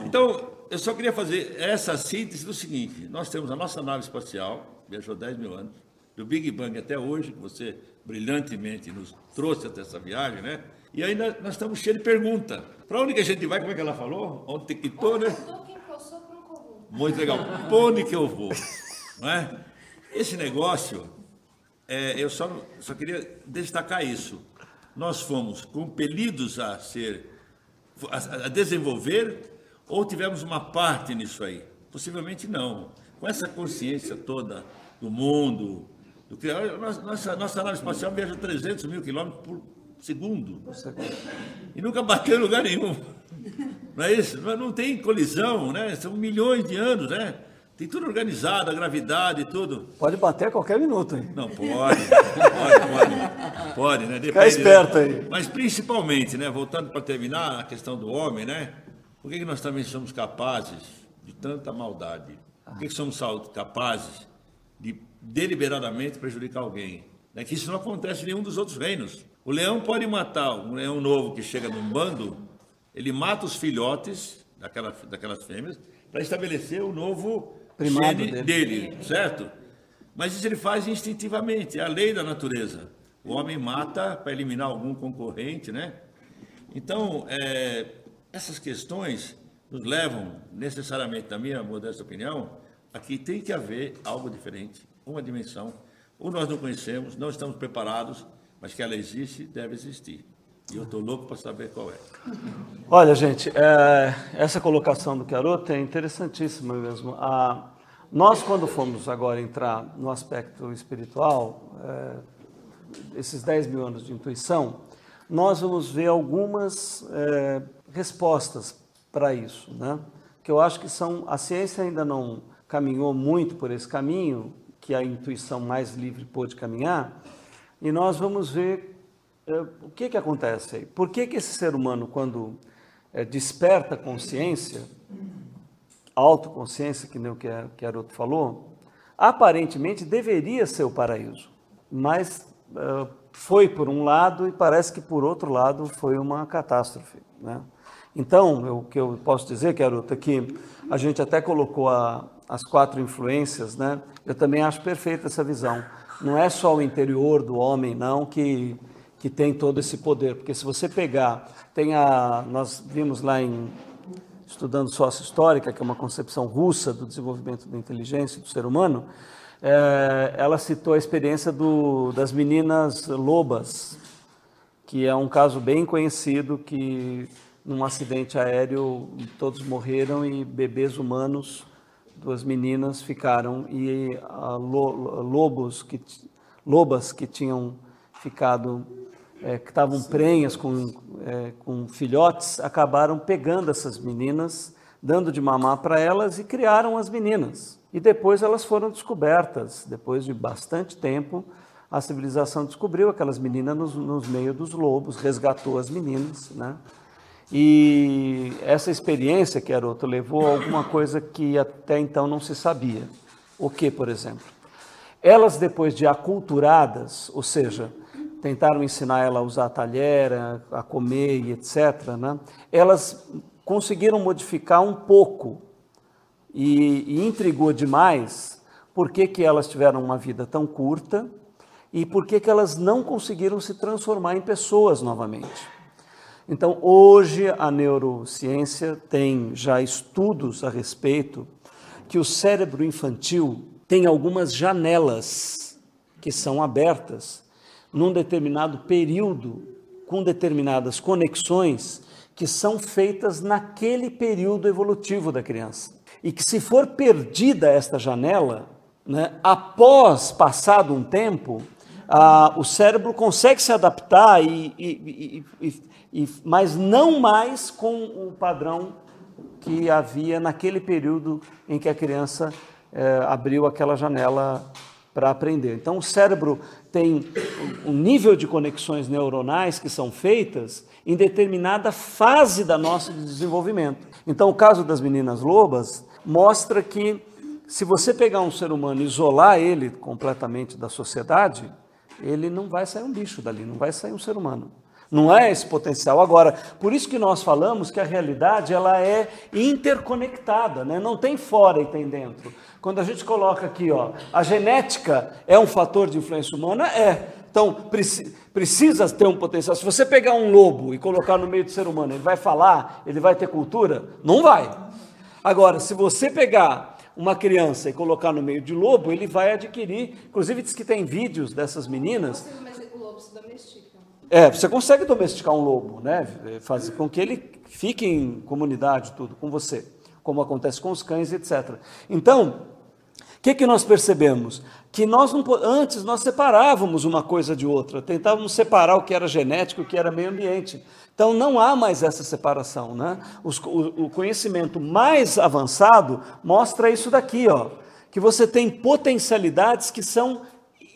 Então, eu só queria fazer essa síntese do seguinte: nós temos a nossa nave espacial, viajou 10 mil anos, do Big Bang até hoje, que você brilhantemente nos trouxe até essa viagem, né? E ainda nós estamos cheios de pergunta. Para onde que a gente vai? Como é que ela falou? Onde que estou, né? Muito legal. Onde que eu vou? Não é? Esse negócio é, eu só, só queria destacar isso. Nós fomos compelidos a ser, a, a desenvolver, ou tivemos uma parte nisso aí? Possivelmente não. Com essa consciência toda do mundo, do que nossa, nossa nave espacial viaja 300 mil quilômetros por segundo. E nunca bateu em lugar nenhum. Não é isso? Não tem colisão, né? São milhões de anos, né? Tem tudo organizado, a gravidade e tudo. Pode bater a qualquer minuto, hein? Não, pode. pode, pode. Pode, né? Depende, Fica esperto aí. Mas principalmente, né? Voltando para terminar a questão do homem, né? Por que, que nós também somos capazes de tanta maldade? Por que, que somos capazes de deliberadamente prejudicar alguém? É que isso não acontece em nenhum dos outros reinos. O leão pode matar um leão novo que chega num bando, ele mata os filhotes daquela, daquelas fêmeas para estabelecer o novo Primado dele. dele, certo? Mas isso ele faz instintivamente, é a lei da natureza. O homem mata para eliminar algum concorrente, né? Então, é, essas questões nos levam necessariamente, na minha modesta opinião, a que tem que haver algo diferente, uma dimensão. Ou nós não conhecemos, não estamos preparados, mas que ela existe, deve existir. E eu estou louco para saber qual é. Olha, gente, é, essa colocação do Caroto é interessantíssima mesmo. A, nós, quando fomos agora entrar no aspecto espiritual, é, esses 10 mil anos de intuição, nós vamos ver algumas é, respostas para isso, né? que eu acho que são. A ciência ainda não caminhou muito por esse caminho, que a intuição mais livre pôde caminhar, e nós vamos ver é, o que, que acontece aí? Por que, que esse ser humano, quando é, desperta consciência, autoconsciência, que nem o que a Aruto falou, aparentemente deveria ser o paraíso, mas foi por um lado e parece que por outro lado foi uma catástrofe. Né? Então, o que eu posso dizer, Garoto, é que a gente até colocou a, as quatro influências, né? Eu também acho perfeita essa visão. Não é só o interior do homem, não, que, que tem todo esse poder. Porque se você pegar, tem a. Nós vimos lá em. Estudando sócio histórica, que é uma concepção russa do desenvolvimento da inteligência do ser humano, é, ela citou a experiência do, das meninas lobas, que é um caso bem conhecido que num acidente aéreo todos morreram e bebês humanos, duas meninas ficaram e lo, lobos que lobas que tinham ficado é, que estavam prenhas com, é, com filhotes acabaram pegando essas meninas, dando de mamar para elas e criaram as meninas. E depois elas foram descobertas, depois de bastante tempo, a civilização descobriu aquelas meninas nos, nos meios dos lobos, resgatou as meninas, né? E essa experiência, que Garoto, levou a alguma coisa que até então não se sabia. O que, por exemplo? Elas, depois de aculturadas, ou seja, tentaram ensinar ela a usar a talhera, a comer e etc., né? elas conseguiram modificar um pouco e, e intrigou demais por que, que elas tiveram uma vida tão curta e por que, que elas não conseguiram se transformar em pessoas novamente. Então, hoje a neurociência tem já estudos a respeito que o cérebro infantil tem algumas janelas que são abertas num determinado período, com determinadas conexões que são feitas naquele período evolutivo da criança. E que, se for perdida esta janela, né, após passado um tempo, o cérebro consegue se adaptar, e, e, e, e, mas não mais com o padrão que havia naquele período em que a criança eh, abriu aquela janela para aprender. Então, o cérebro tem um nível de conexões neuronais que são feitas em determinada fase da nosso desenvolvimento. Então, o caso das meninas lobas mostra que se você pegar um ser humano e isolar ele completamente da sociedade, ele não vai sair um bicho dali, não vai sair um ser humano. Não é esse potencial. Agora, por isso que nós falamos que a realidade ela é interconectada, né? não tem fora e tem dentro. Quando a gente coloca aqui, ó, a genética é um fator de influência humana, é. Então, precisa ter um potencial. Se você pegar um lobo e colocar no meio do ser humano, ele vai falar, ele vai ter cultura? Não vai. Agora, se você pegar uma criança e colocar no meio de lobo, ele vai adquirir. Inclusive, diz que tem vídeos dessas meninas. Mas o lobo se domestica. É, você consegue domesticar um lobo, né? Fazer com que ele fique em comunidade, tudo, com você, como acontece com os cães, etc. Então, o que, que nós percebemos? Que nós não, antes nós separávamos uma coisa de outra, tentávamos separar o que era genético o que era meio ambiente. Então não há mais essa separação. Né? Os, o, o conhecimento mais avançado mostra isso daqui, ó, que você tem potencialidades que são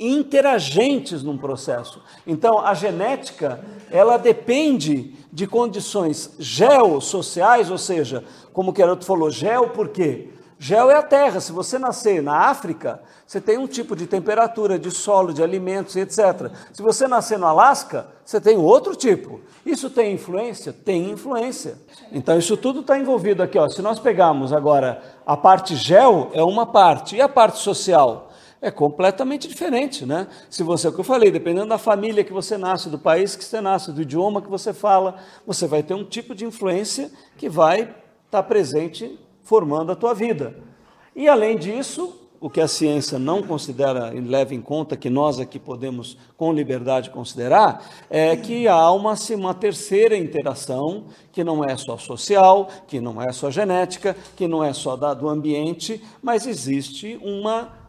interagentes num processo. Então, a genética, ela depende de condições geossociais, ou seja, como o Queroto falou, geo por quê? Gel é a terra. Se você nascer na África, você tem um tipo de temperatura, de solo, de alimentos, etc. Se você nascer no Alasca, você tem outro tipo. Isso tem influência? Tem influência. Então, isso tudo está envolvido aqui. Ó. Se nós pegarmos agora a parte gel, é uma parte, e a parte social? é completamente diferente, né? Se você, é o que eu falei, dependendo da família que você nasce, do país que você nasce, do idioma que você fala, você vai ter um tipo de influência que vai estar tá presente formando a tua vida. E além disso, o que a ciência não considera e leva em conta, que nós aqui podemos com liberdade considerar, é que há uma, uma terceira interação, que não é só social, que não é só genética, que não é só da, do ambiente, mas existe uma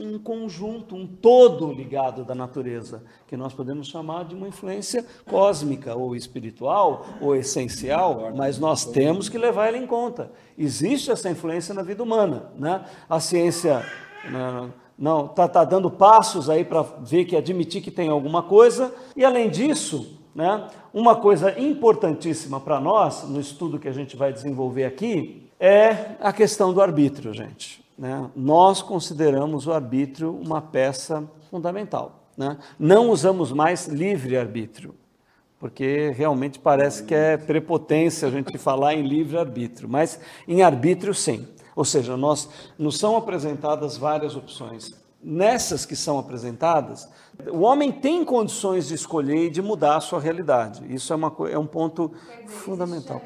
um conjunto, um todo ligado da natureza, que nós podemos chamar de uma influência cósmica, ou espiritual, ou essencial, mas nós temos que levar ela em conta. Existe essa influência na vida humana. Né? A ciência né, não está tá dando passos aí para ver que admitir que tem alguma coisa, e além disso, né, uma coisa importantíssima para nós, no estudo que a gente vai desenvolver aqui, é a questão do arbítrio, gente né, nós consideramos o arbítrio uma peça fundamental. Né? Não usamos mais livre-arbítrio. porque realmente parece que é prepotência a gente falar em livre-arbítrio, mas em arbítrio sim. Ou seja, nós nos são apresentadas várias opções. Nessas que são apresentadas, o homem tem condições de escolher e de mudar a sua realidade. Isso é, uma, é um ponto fundamental.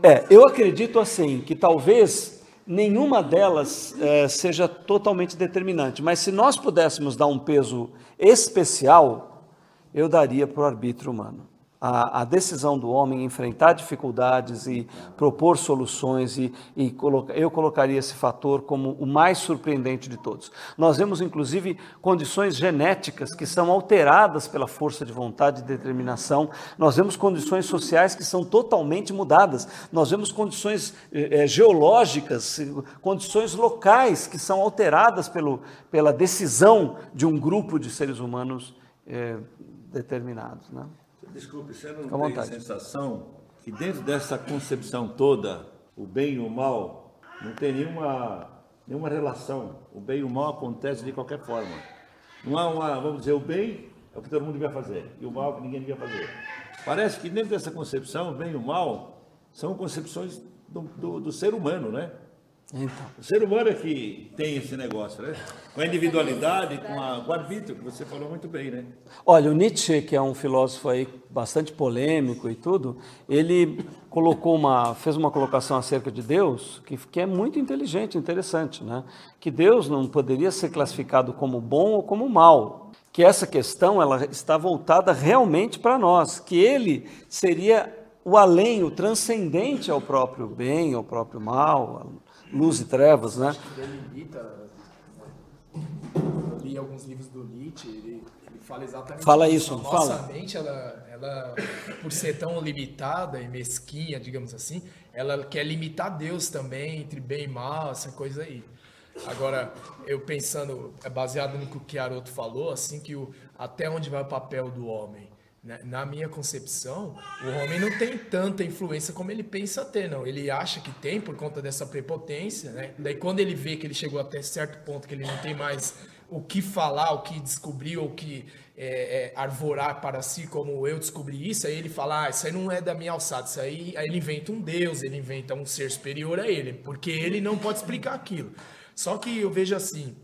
É, eu acredito assim que talvez nenhuma delas é, seja totalmente determinante, mas se nós pudéssemos dar um peso especial, eu daria para o arbítrio humano a, a, decisão do homem em enfrentar dificuldades e propor soluções, e, e coloca, eu colocaria esse fator como o mais surpreendente de todos. Nós vemos, inclusive, condições genéticas que são alteradas pela força de vontade e determinação, nós vemos condições sociais que são totalmente mudadas, nós vemos condições eh, geológicas, condições locais que são alteradas pelo, pela decisão de um grupo de seres humanos eh, determinados. Né? Desculpe, você não tem a sensação que dentro dessa concepção toda, o bem e o mal, não tem nenhuma, nenhuma relação. O bem e o mal acontecem de qualquer forma. Não há uma, vamos dizer, o bem é o que todo mundo devia fazer, e o mal é o que ninguém devia fazer. Parece que dentro dessa concepção, o bem e o mal são concepções do, do, do ser humano, né? Então. O ser humano é que tem esse negócio, né? Com a individualidade, com, a, com o arbítrio, que você falou muito bem, né? Olha, o Nietzsche, que é um filósofo aí bastante polêmico e tudo, ele colocou uma, fez uma colocação acerca de Deus que, que é muito inteligente, interessante, né? Que Deus não poderia ser classificado como bom ou como mal, que essa questão ela está voltada realmente para nós, que ele seria o além, o transcendente ao próprio bem, ao próprio mal, luz e trevas, né? Limita, eu li alguns livros do Nietzsche, ele, ele fala exatamente Fala isso, fala. Nossa mente, ela, ela, por ser tão limitada e mesquinha, digamos assim, ela quer limitar Deus também, entre bem e mal, essa coisa aí. Agora, eu pensando, é baseado no que o Chiaroto falou, assim, que o, até onde vai o papel do homem? Né? Na minha concepção, o homem não tem tanta influência como ele pensa ter, não. Ele acha que tem por conta dessa prepotência, né? Daí quando ele vê que ele chegou até certo ponto que ele não tem mais o que falar, o que descobrir, o que é, é, arvorar para si, como eu descobri isso, aí ele fala, ah, isso aí não é da minha alçada, isso aí, aí ele inventa um Deus, ele inventa um ser superior a ele, porque ele não pode explicar aquilo. Só que eu vejo assim,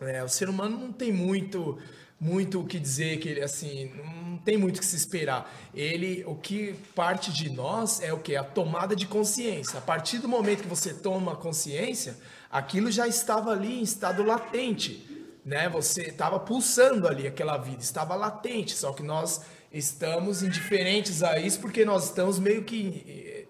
é, o ser humano não tem muito muito o que dizer que ele assim não tem muito o que se esperar. Ele o que parte de nós é o que a tomada de consciência. A partir do momento que você toma consciência aquilo já estava ali em estado latente né? Você estava pulsando ali aquela vida estava latente só que nós estamos indiferentes a isso porque nós estamos meio que eh,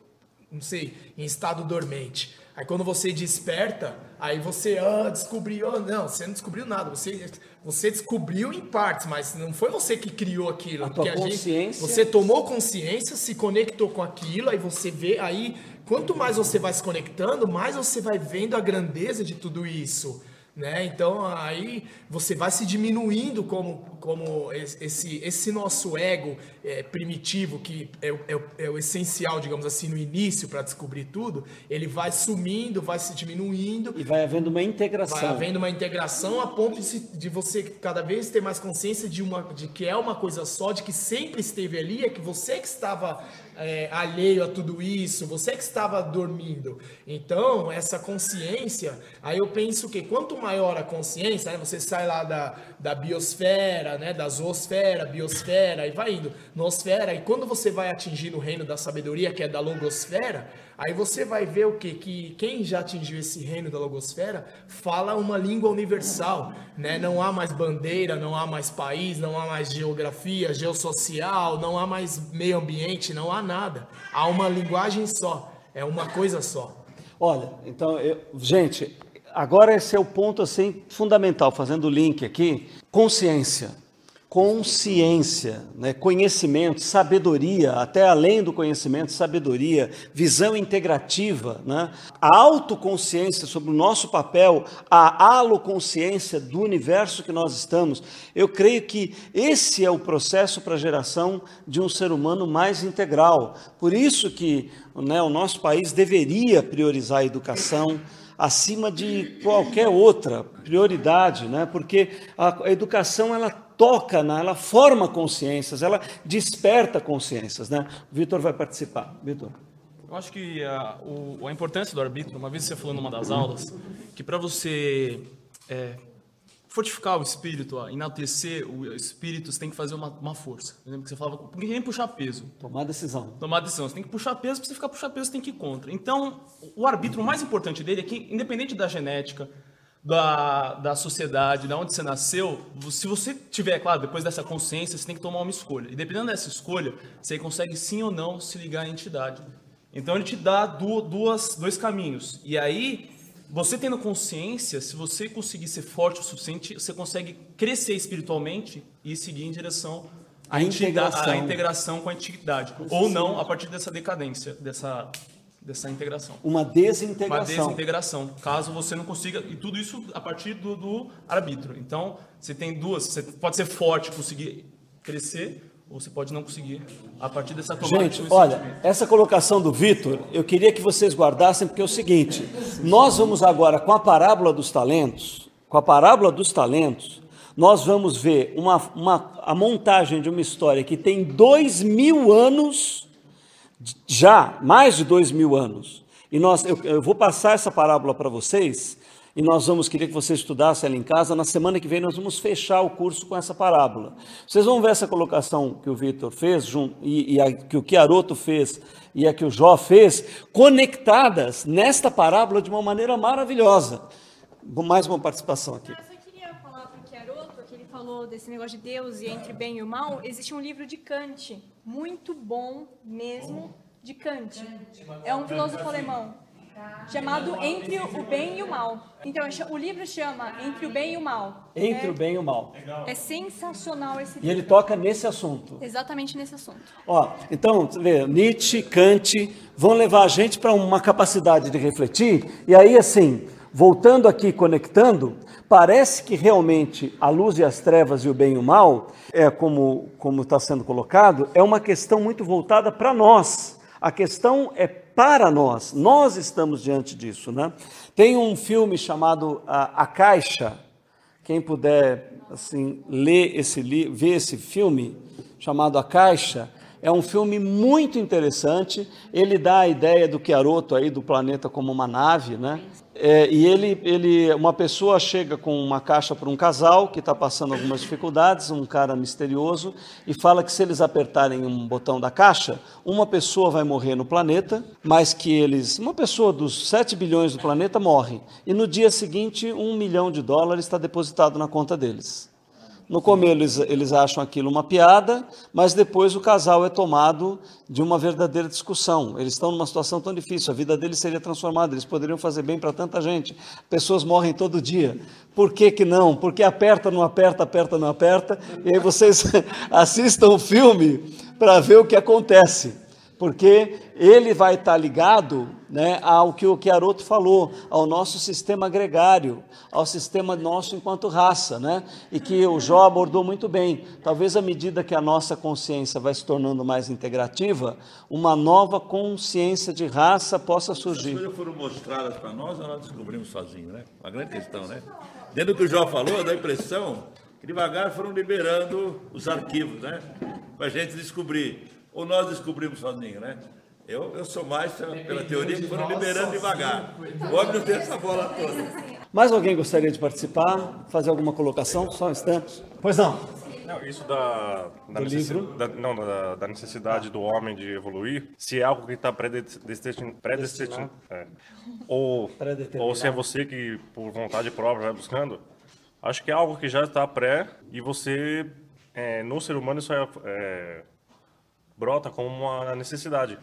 não sei em estado dormente. Aí quando você desperta, aí você ah, descobriu, oh, não, você não descobriu nada, você, você descobriu em partes, mas não foi você que criou aquilo. A tua consciência. Gente, você tomou consciência, se conectou com aquilo, aí você vê, aí quanto mais você vai se conectando, mais você vai vendo a grandeza de tudo isso. Né? Então aí você vai se diminuindo como, como esse, esse nosso ego é, primitivo, que é, é, é, o essencial, digamos assim, no início para descobrir tudo, ele vai sumindo, vai se diminuindo. E vai havendo uma integração. Vai havendo uma integração a ponto de, de você cada vez ter mais consciência de, uma, de que é uma coisa só, de que sempre esteve ali, é que você que estava é, alheio a tudo isso, você que estava dormindo. Então, essa consciência, aí eu penso que quanto maior a consciência, né, você sai lá da, da biosfera, né, da zoosfera, biosfera, e vai indo, nosfera, e quando você vai atingir o reino da sabedoria, que é da logosfera, Aí você vai ver o que que quem já atingiu esse reino da logosfera fala uma língua universal, né? Não há mais bandeira, não há mais país, não há mais geografia, geossocial, não há mais meio ambiente, não há nada. Há uma linguagem só, é uma coisa só. Olha, então, eu, gente, agora esse é o ponto assim fundamental, fazendo o link aqui, consciência consciência, né, conhecimento, sabedoria, até além do conhecimento, sabedoria, visão integrativa, né, a autoconsciência sobre o nosso papel, a haloconsciência do universo que nós estamos. Eu creio que esse é o processo para a geração de um ser humano mais integral. Por isso que né, o nosso país deveria priorizar a educação, acima de qualquer outra prioridade, né? porque a educação ela toca, né? ela forma consciências, ela desperta consciências. Né? O Vitor vai participar. Vitor. Eu acho que a, o, a importância do arbítrio, uma vez você falou numa das aulas, que para você é, fortificar o espírito, ó, enaltecer o espírito, você tem que fazer uma, uma força. Lembra que você falava, porque nem puxar peso. Tomar decisão. Tomar decisão. Você tem que puxar peso, para você ficar puxar peso, você tem que ir contra. Então, o arbítrio mais importante dele é que, independente da genética, da, da sociedade, da onde você nasceu, se você tiver, claro, depois dessa consciência, você tem que tomar uma escolha. E dependendo dessa escolha, você consegue sim ou não se ligar à entidade. Então ele te dá duas, dois caminhos. E aí, você tendo consciência, se você conseguir ser forte o suficiente, você consegue crescer espiritualmente e seguir em direção à integração, à integração com a entidade. Ou não, a partir dessa decadência, dessa, dessa integração. Uma desintegração. Uma desintegração, caso você não consiga. E tudo isso a partir do, do arbítrio. Então, você tem duas. Você pode ser forte, conseguir crescer, ou você pode não conseguir a partir dessa tomada Gente, olha, essa colocação do Vitor, eu queria que vocês guardassem, porque é o seguinte: nós vamos agora com a parábola dos talentos, com a parábola dos talentos, nós vamos ver uma, uma, a montagem de uma história que tem dois mil anos, já, mais de dois mil anos. E nós, eu, eu vou passar essa parábola para vocês, e nós vamos querer que você estudasse ela em casa. Na semana que vem nós vamos fechar o curso com essa parábola. Vocês vão ver essa colocação que o Vitor fez e, e a, que o Chiaroto fez e a que o Jó fez, conectadas nesta parábola de uma maneira maravilhosa. Mais uma participação aqui. Eu só queria falar para o Chiaroto, que ele falou desse negócio de Deus e entre bem e o mal. Existe um livro de Kant, muito bom mesmo, de Kant. É um filósofo alemão chamado Entre o Bem e o Mal. Então, o livro chama Entre o Bem e o Mal. Entre é, o Bem e o Mal. É sensacional esse livro. E ele toca nesse assunto. Exatamente nesse assunto. Ó, então, vê, Nietzsche, Kant vão levar a gente para uma capacidade de refletir. E aí, assim, voltando aqui, conectando, parece que realmente a luz e as trevas e o bem e o mal, é como está sendo colocado, é uma questão muito voltada para nós. A questão é para nós. Nós estamos diante disso, né? Tem um filme chamado A, a Caixa. Quem puder assim ler esse ver esse filme chamado A Caixa, é um filme muito interessante. Ele dá a ideia do Chiaroto aí do planeta como uma nave, né? É, e ele, ele, uma pessoa chega com uma caixa para um casal que está passando algumas dificuldades, um cara misterioso, e fala que se eles apertarem um botão da caixa, uma pessoa vai morrer no planeta, mas que eles, uma pessoa dos 7 bilhões do planeta morre, e no dia seguinte um milhão de dólares está depositado na conta deles. No começo eles, eles acham aquilo uma piada, mas depois o casal é tomado de uma verdadeira discussão. Eles estão numa situação tão difícil, a vida deles seria transformada, eles poderiam fazer bem para tanta gente. Pessoas morrem todo dia. Por que, que não? Porque aperta, não aperta, aperta, não aperta. E aí vocês *laughs* assistam o filme para ver o que acontece porque ele vai estar ligado né, ao que o Chiaroto falou, ao nosso sistema gregário, ao sistema nosso enquanto raça, né, e que o Jó abordou muito bem. Talvez à medida que a nossa consciência vai se tornando mais integrativa, uma nova consciência de raça possa surgir. As coisas foram mostradas para nós ou nós descobrimos sozinhos, né? Uma grande questão, né? Dentro do que o Jó falou, dá a impressão que devagar foram liberando os arquivos, né? Para a gente descobrir ou nós descobrimos sozinho, né? Eu, eu sou mais pela teoria que foram liberando devagar. O homem não tem essa bola toda. Mais alguém gostaria de participar? Fazer alguma colocação? Só um instante. Pois não. Não, isso da, da, necessidade, da, não, da, da, necessidade do homem de evoluir, se é algo que está predestinado, predestinado é, ou, ou se é você que por vontade própria vai buscando, acho que é algo que já está pré e você, é, no ser humano, isso é, é brota como uma necessidade.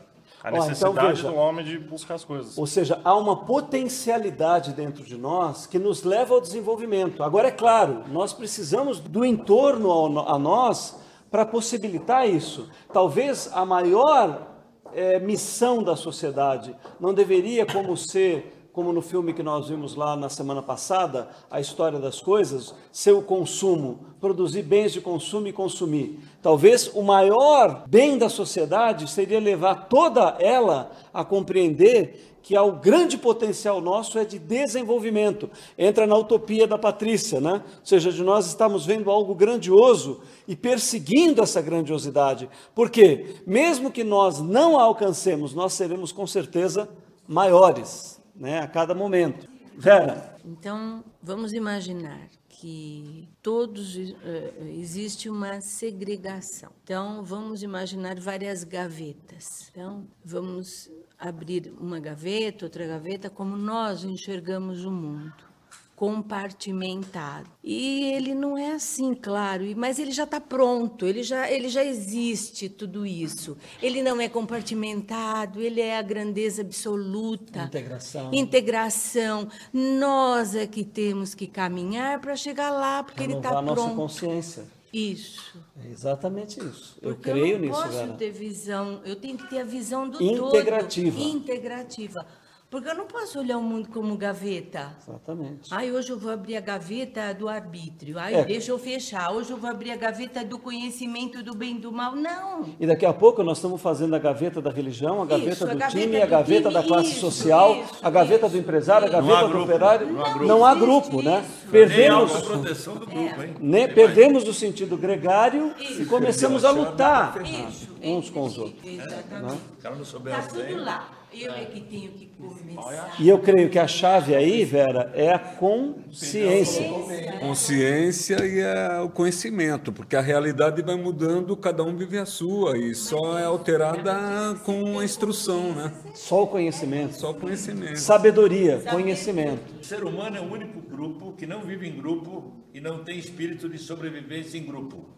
A então necessidade então, veja, do homem de buscar as coisas. Ou seja, há uma potencialidade dentro de nós que nos leva ao desenvolvimento. Agora, é claro, nós precisamos do entorno a nós para possibilitar isso. Talvez a maior é, missão da sociedade não deveria como ser como no filme que nós vimos lá na semana passada, a história das coisas, ser o consumo, produzir bens de consumo e consumir. Talvez o maior bem da sociedade seria levar toda ela a compreender que o grande potencial nosso é de desenvolvimento. Entra na utopia da Patrícia, né? Ou seja, de nós estamos vendo algo grandioso e perseguindo essa grandiosidade. Porque, mesmo que nós não a alcancemos, nós seremos com certeza maiores, né? A cada momento. Vera. Então, vamos imaginar que todos uh, existe uma segregação. Então, vamos imaginar várias gavetas. Então, vamos abrir uma gaveta, outra gaveta, como nós enxergamos o mundo compartimentado. E ele não é assim, claro, mas ele já está pronto, ele já, ele já existe tudo isso. Ele não é compartimentado, ele é a grandeza absoluta. Integração. Integração. Nós é que temos que caminhar para chegar lá, porque Renovar ele está pronto. a nossa consciência. Isso. É exatamente isso. Porque eu creio eu não nisso, posso Vera. ter visão, eu tenho que ter a visão do Integrativa. todo. Integrativa. Porque eu não posso olhar o mundo como gaveta. Exatamente. Ai, hoje eu vou abrir a gaveta do arbítrio. Ai, É. deixa eu fechar. Hoje eu vou abrir a gaveta do conhecimento do bem e do mal. Não. E daqui a pouco nós estamos fazendo a gaveta da religião, a gaveta Isso, a do gaveta time, a do gaveta time, da classe isso, social, isso, a gaveta isso, do empresário, a gaveta do grupo, operário. não há grupo. Não há grupo, né? isso. Nem Perdemos, autoproteção do grupo, hein? né? Perdemos o sentido gregário e começamos a lutar Isso. uns com os outros. Exatamente. O cara não souber as tudo lá. Eu é que tenho que começar. E eu creio que a chave aí, Vera, é a consciência. Consciência e é o conhecimento, porque a realidade vai mudando, cada um vive a sua, e só é alterada com a instrução, né? Só o conhecimento. Só o conhecimento. Sabedoria, conhecimento. O ser humano é o único grupo que não vive em grupo e não tem espírito de sobrevivência em grupo.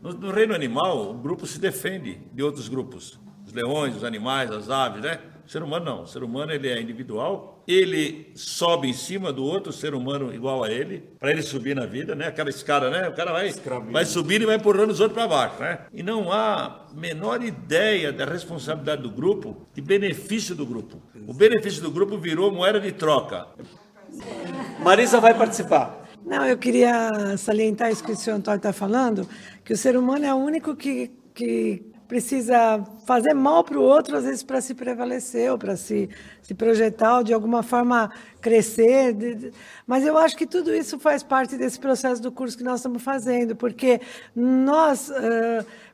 No, no reino animal, o grupo se defende de outros grupos. Os leões, os animais, as aves, né? O ser humano não. O ser humano ele é individual. Ele sobe em cima do outro ser humano igual a ele, para ele subir na vida, né? Aquela escada, né? O cara vai, vai subindo e vai empurrando os outros para baixo, né? E não há menor ideia da responsabilidade do grupo, de benefício do grupo. O benefício do grupo virou moeda de troca. Marisa vai participar. Não, eu queria salientar isso que o senhor Antônio está falando, que o ser humano é o único que, que precisa fazer mal para o outro, às vezes, para se prevalecer, ou para se, se projetar, ou de alguma forma crescer. Mas eu acho que tudo isso faz parte desse processo do curso que nós estamos fazendo, porque nós,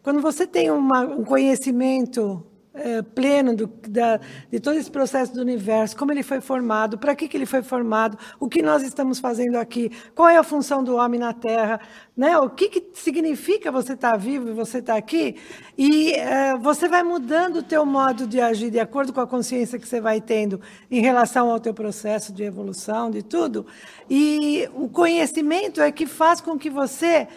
quando você tem uma- um conhecimento eh, pleno do, da, de todo esse processo do universo, como ele foi formado, para que, que ele foi formado, o que nós estamos fazendo aqui, qual é a função do homem na Terra, né? o que, que significa você estar vivo e você estar aqui, e eh, você vai mudando o teu modo de agir de acordo com a consciência que você vai tendo em relação ao teu processo de evolução, de tudo, e o conhecimento é que faz com que você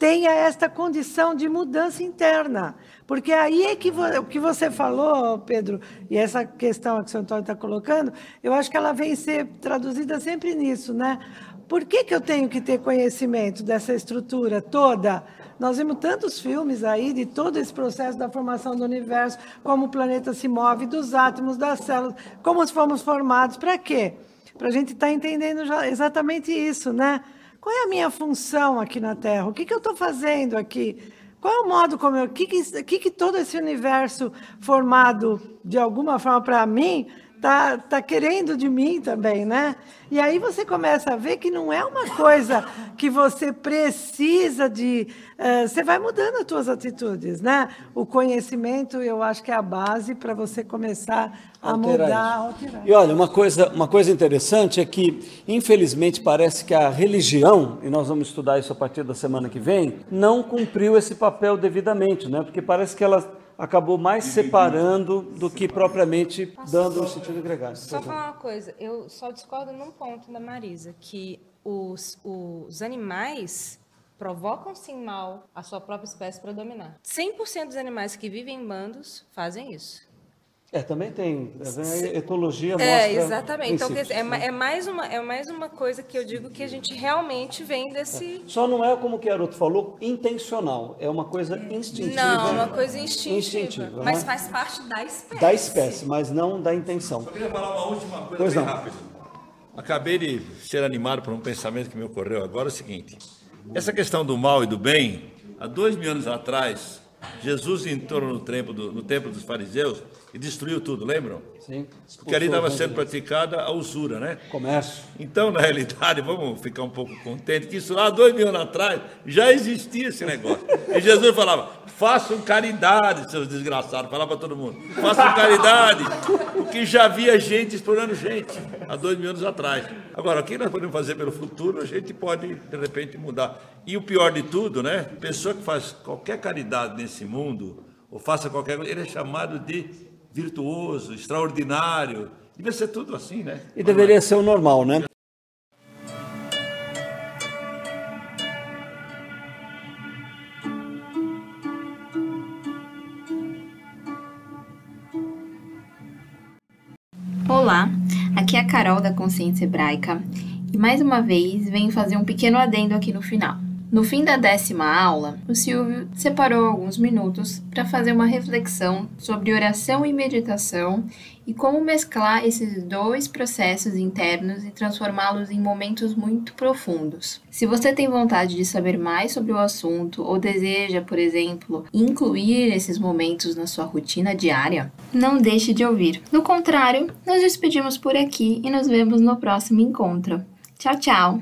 tenha esta condição de mudança interna. Porque aí é que o que você falou, Pedro, e essa questão que o Antônio está colocando, eu acho que ela vem ser traduzida sempre nisso, né? Por que, que eu tenho que ter conhecimento dessa estrutura toda? Nós vimos tantos filmes aí de todo esse processo da formação do universo, como o planeta se move, dos átomos, das células, como fomos formados, para quê? Para a gente estar entendendo já exatamente isso, né? Qual é a minha função aqui na Terra? O que, que eu estou fazendo aqui? Qual é o modo como eu. O que, que, que, que todo esse universo formado de alguma forma para mim tá, tá querendo de mim também, né? E aí você começa a ver que não é uma coisa que você precisa de. eh, você vai mudando as suas atitudes, né? O conhecimento, eu acho que é a base para você começar a Alterar mudar, alterar. E olha, uma coisa, uma coisa interessante é que, infelizmente, parece que a religião, e nós vamos estudar isso a partir da semana que vem, não cumpriu esse papel devidamente, né? Porque parece que ela acabou mais separando do que propriamente dando um sentido gregário. Só falar uma coisa, eu só discordo num ponto da Marisa, que os, os animais provocam sim mal à sua própria espécie para dominar. 100% dos animais que vivem em bandos fazem isso. É, também tem. A etologia mostra. É, exatamente. Então, quer dizer, é, ma- né? é mais uma, é mais uma coisa que eu digo que a gente realmente vem desse. Só não é como o Queroto falou, intencional. É uma coisa instintiva. Não, é uma coisa instintiva. Instintiva, mas né? faz parte da espécie. Da espécie, mas não da intenção. Eu queria falar uma última coisa Pois bem não. rápido. Acabei de ser animado por um pensamento que me ocorreu agora, é o seguinte. Essa questão do mal e do bem, há dois mil anos atrás, Jesus entrou no templo, do- no templo dos fariseus e destruiu tudo, lembram? Sim. Porque ali estava sendo praticada a usura, né? Comércio. Então, na realidade, *laughs* vamos ficar um pouco contentes que isso lá, dois mil anos atrás, já existia esse negócio. E Jesus falava, façam caridade, seus desgraçados, falava para todo mundo, façam caridade, porque já havia gente explorando gente, há dois mil anos atrás. Agora, o que nós podemos fazer pelo futuro, a gente pode, de repente, mudar. E o pior de tudo, né? Pessoa que faz qualquer caridade nesse mundo, ou faça qualquer coisa, ele é chamado de virtuoso, extraordinário. Devia ser tudo assim, né? E deveria ser o normal, né? Olá, aqui é a Carol da Consciência Hebraica e mais uma vez venho fazer um pequeno adendo aqui no final. No fim da décima aula, o Silvio separou alguns minutos para fazer uma reflexão sobre oração e meditação e como mesclar esses dois processos internos e transformá-los em momentos muito profundos. Se você tem vontade de saber mais sobre o assunto ou deseja, por exemplo, incluir esses momentos na sua rotina diária, não deixe de ouvir. Do contrário, nos despedimos por aqui e nos vemos no próximo encontro. Tchau, tchau!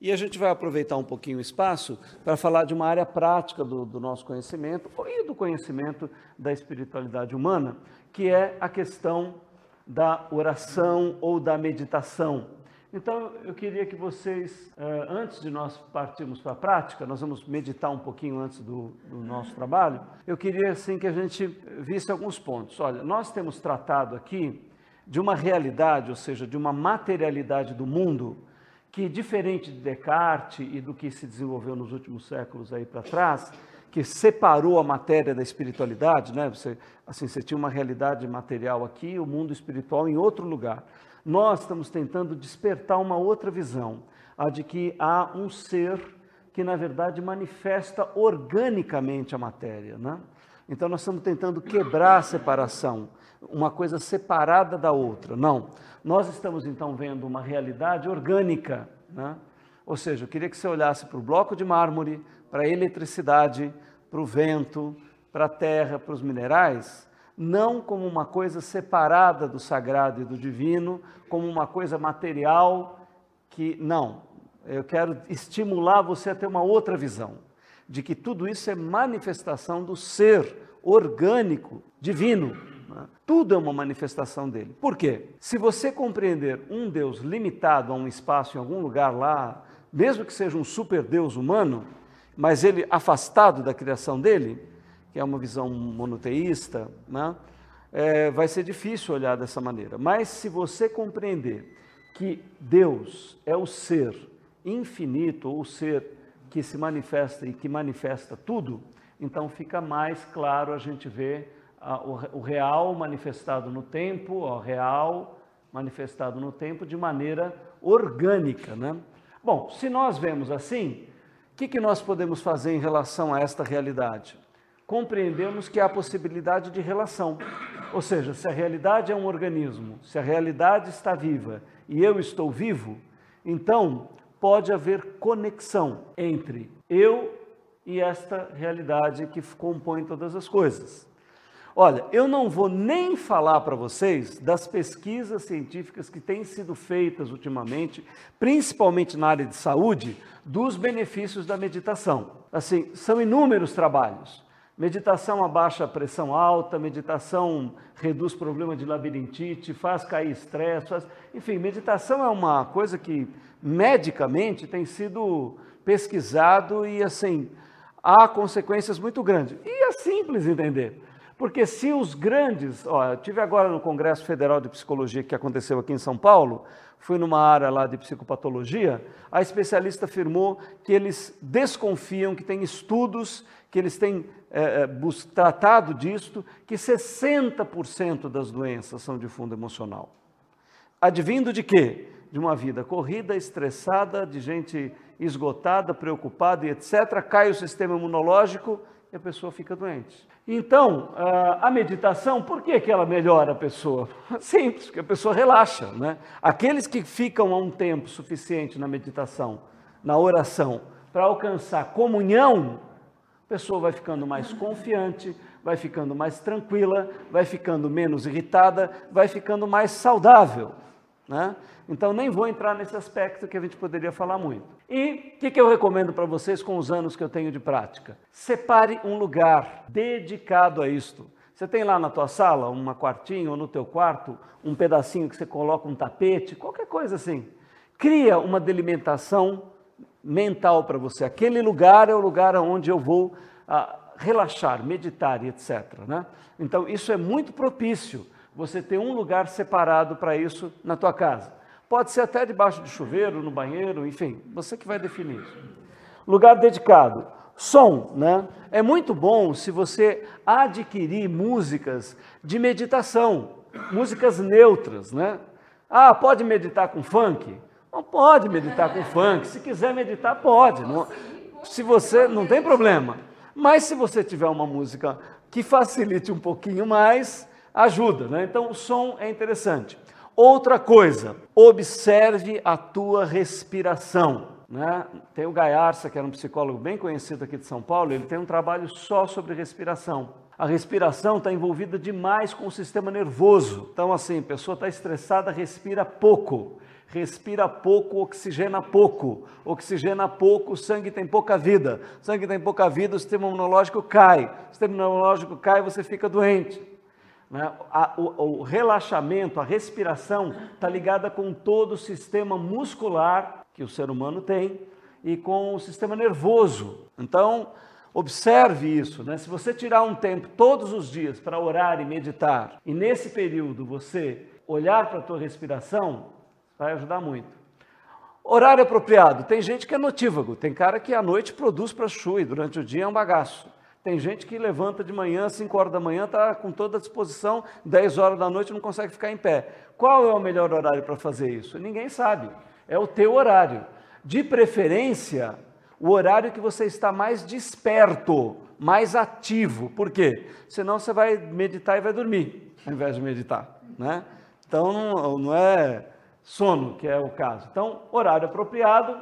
E a gente vai aproveitar um pouquinho o espaço para falar de uma área prática do, do, nosso conhecimento e do conhecimento da espiritualidade humana, que é a questão da oração ou da meditação. Então, eu queria que vocês, eh, antes de nós partirmos para a prática, nós vamos meditar um pouquinho antes do, do nosso trabalho, eu queria assim que a gente visse alguns pontos. Olha, nós temos tratado aqui de uma realidade, ou seja, de uma materialidade do mundo, que diferente de Descartes e do que se desenvolveu nos últimos séculos aí para trás, que separou a matéria da espiritualidade, né? Você, assim, você tinha uma realidade material aqui, o mundo espiritual em outro lugar. Nós estamos tentando despertar uma outra visão, a de que há um ser que na verdade manifesta organicamente a matéria, né? Então nós estamos tentando quebrar a separação, uma coisa separada da outra. Não. Nós estamos então vendo uma realidade orgânica, né? Ou seja, eu queria que você olhasse para o bloco de mármore, para a eletricidade, para o vento, para a terra, para os minerais, não como uma coisa separada do sagrado e do divino, como uma coisa material que não. Eu quero estimular você a ter uma outra visão de que tudo isso é manifestação do ser orgânico divino. Né? Tudo é uma manifestação dele. Por quê? Se você compreender um Deus limitado a um espaço em algum lugar lá, mesmo que seja um super Deus humano, mas ele afastado da criação dele, que é uma visão monoteísta, né? é, vai ser difícil olhar dessa maneira. Mas se você compreender que Deus é o ser infinito, ou o ser que se manifesta e que manifesta tudo, então fica mais claro a gente ver o, real manifestado no tempo, o real manifestado no tempo de maneira orgânica. Né? Bom, se nós vemos assim, o que, que nós podemos fazer em relação a esta realidade? Compreendemos que há possibilidade de relação. Ou seja, se a realidade é um organismo, se a realidade está viva e eu estou vivo, então pode haver conexão entre eu e esta realidade que compõe todas as coisas. Olha, eu não vou nem falar para vocês das pesquisas científicas que têm sido feitas ultimamente, principalmente na área de saúde, dos benefícios da meditação. Assim, são inúmeros trabalhos. Meditação abaixa a pressão alta, meditação reduz problema de labirintite, faz cair estresse, faz... enfim, meditação é uma coisa que medicamente tem sido pesquisado e assim há consequências muito grandes. E é simples entender. Porque se os grandes, ó, eu tive agora no Congresso Federal de Psicologia que aconteceu aqui em São Paulo, fui numa área lá de psicopatologia, a especialista afirmou que eles desconfiam que tem estudos, que eles têm é, é, tratado disto, que 60% das doenças são de fundo emocional. Advindo de quê? De uma vida corrida, estressada, de gente esgotada, preocupada e etc., cai o sistema imunológico e a pessoa fica doente. Então, a meditação, por que, que ela melhora a pessoa? *laughs* Simples, porque a pessoa relaxa. Né? Aqueles que ficam há um tempo suficiente na meditação, na oração, para alcançar comunhão, a pessoa vai ficando mais confiante, vai ficando mais tranquila, vai ficando menos irritada, vai ficando mais saudável. Né? Então, nem vou entrar nesse aspecto que a gente poderia falar muito. E o que, que eu recomendo para vocês com os anos que eu tenho de prática? Separe um lugar dedicado a isto. Você tem lá na tua sala, uma quartinho, ou no teu quarto, um pedacinho que você coloca um tapete, qualquer coisa assim. Cria uma delimitação mental para você. Aquele lugar é o lugar onde eu vou ah, relaxar, meditar e etc. Né? Então, isso é muito propício, você ter um lugar separado para isso na tua casa. Pode ser até debaixo do chuveiro, no banheiro, enfim, você que vai definir isso. Lugar dedicado. Som, né? É muito bom se você adquirir músicas de meditação, músicas neutras, né? Ah, pode meditar com funk? Não pode meditar com funk. Se quiser meditar, pode. Não, se você não tem problema. Mas se você tiver uma música que facilite um pouquinho mais, ajuda, né? Então o som é interessante. Outra coisa, observe a tua respiração. Né? Tem o Gaiarsa, que era um psicólogo bem conhecido aqui de São Paulo, ele tem um trabalho só sobre respiração. A respiração está envolvida demais com o sistema nervoso. Então, assim, a pessoa está estressada, respira pouco respira pouco, oxigena pouco. Oxigena pouco, o sangue tem pouca vida. Sangue tem pouca vida, o sistema imunológico cai. O sistema imunológico cai, você fica doente. Né? o, relaxamento, a respiração está ligada com todo o sistema muscular que o ser humano tem e com o sistema nervoso. Então, observe isso. Né? Se você tirar um tempo todos os dias para orar e meditar, e nesse período você olhar para a tua respiração, Vai ajudar muito. Horário apropriado. Tem gente que é notívago. Tem cara que à noite produz para chu e durante o dia é um bagaço. Tem gente que levanta de manhã, 5 horas da manhã, está com toda a disposição, 10 horas da noite não consegue ficar em pé. Qual é o melhor horário para fazer isso? Ninguém sabe. É o teu horário. De preferência, o horário que você está mais desperto, mais ativo. Por quê? Senão você vai meditar e vai dormir, ao invés de meditar. Né? Então, não, não é sono, que é o caso. Então, horário apropriado,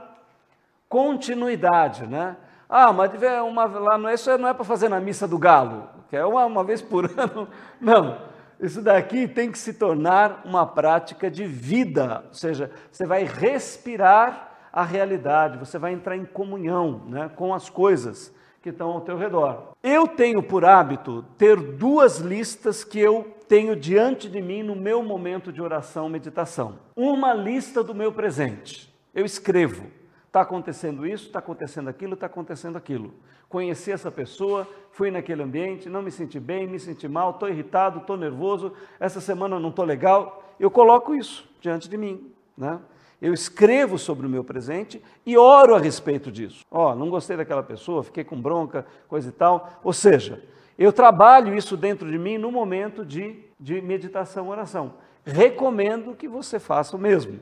continuidade, né? Ah, mas uma, lá não é, isso não é para fazer na missa do galo, que é uma, uma vez por *laughs* ano. Não, isso daqui tem que se tornar uma prática de vida, ou seja, você vai respirar a realidade, você vai entrar em comunhão né, com as coisas que estão ao teu redor. Eu tenho por hábito ter duas listas que eu tenho diante de mim no meu momento de oração, meditação. Uma lista do meu presente. Eu escrevo. Está acontecendo isso, está acontecendo aquilo, está acontecendo aquilo. Conheci essa pessoa, fui naquele ambiente, não me senti bem, me senti mal, estou irritado, estou nervoso, essa semana não estou legal. Eu coloco isso diante de mim. Né? Eu escrevo sobre o meu presente e oro a respeito disso. Ó, oh, não gostei daquela pessoa, fiquei com bronca, coisa e tal. Ou seja, eu trabalho isso dentro de mim no momento de, de meditação, oração. Recomendo que você faça o mesmo.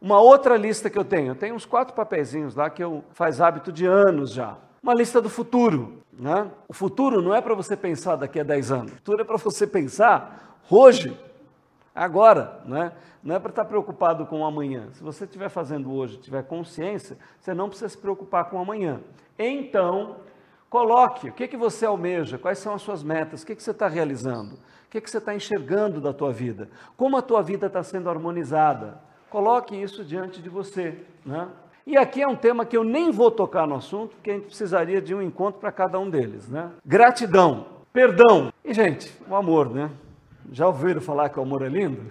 Uma outra lista que eu tenho, eu tenho uns quatro papeizinhos lá que eu faz hábito de anos já. Uma lista do futuro. Né? O futuro não é para você pensar daqui a 10 anos. O futuro é para você pensar hoje, agora. Né? Não é para estar preocupado com o amanhã. Se você estiver fazendo hoje, tiver consciência, você não precisa se preocupar com o amanhã. Então, Coloque o que, que você almeja, quais são as suas metas, o que, que você está realizando, o que, que você está enxergando da tua vida, como a tua vida está sendo harmonizada. Coloque isso diante de você. Né? E aqui é um tema que eu nem vou tocar no assunto, porque a gente precisaria de um encontro para cada um deles. Né? Gratidão, perdão. E, gente, o amor, né? Já ouviram falar que o amor é lindo?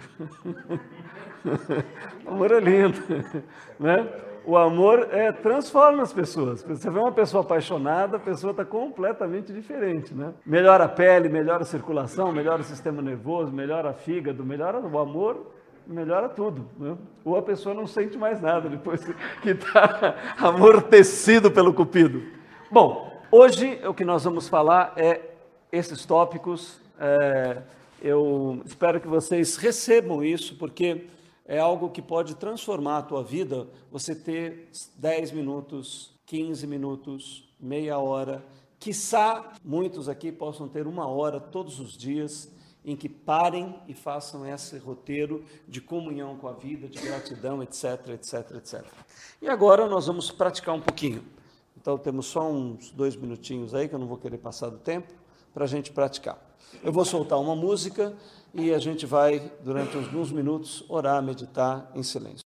*laughs* o amor é lindo, né? o amor é, transforma as pessoas. Você vê uma pessoa apaixonada, a pessoa está completamente diferente, né? Melhora a pele, melhora a circulação, melhora o sistema nervoso, melhora a fígado, melhora o amor, melhora tudo. Né? Ou a pessoa não sente mais nada depois *laughs* que está *laughs* amortecido pelo cupido. Bom, hoje o que nós vamos falar é esses tópicos. É, eu espero que vocês recebam isso, porque é algo que pode transformar a tua vida, você ter 10 minutos, 15 minutos, meia hora, quiçá muitos aqui possam ter uma hora todos os dias em que parem e façam esse roteiro de comunhão com a vida, de gratidão, etc, etc, etc. E agora nós vamos praticar um pouquinho. Então temos só uns dois minutinhos aí, que eu não vou querer passar do tempo, para a gente praticar. Eu vou soltar uma música e a gente vai, durante alguns minutos, orar, meditar em silêncio.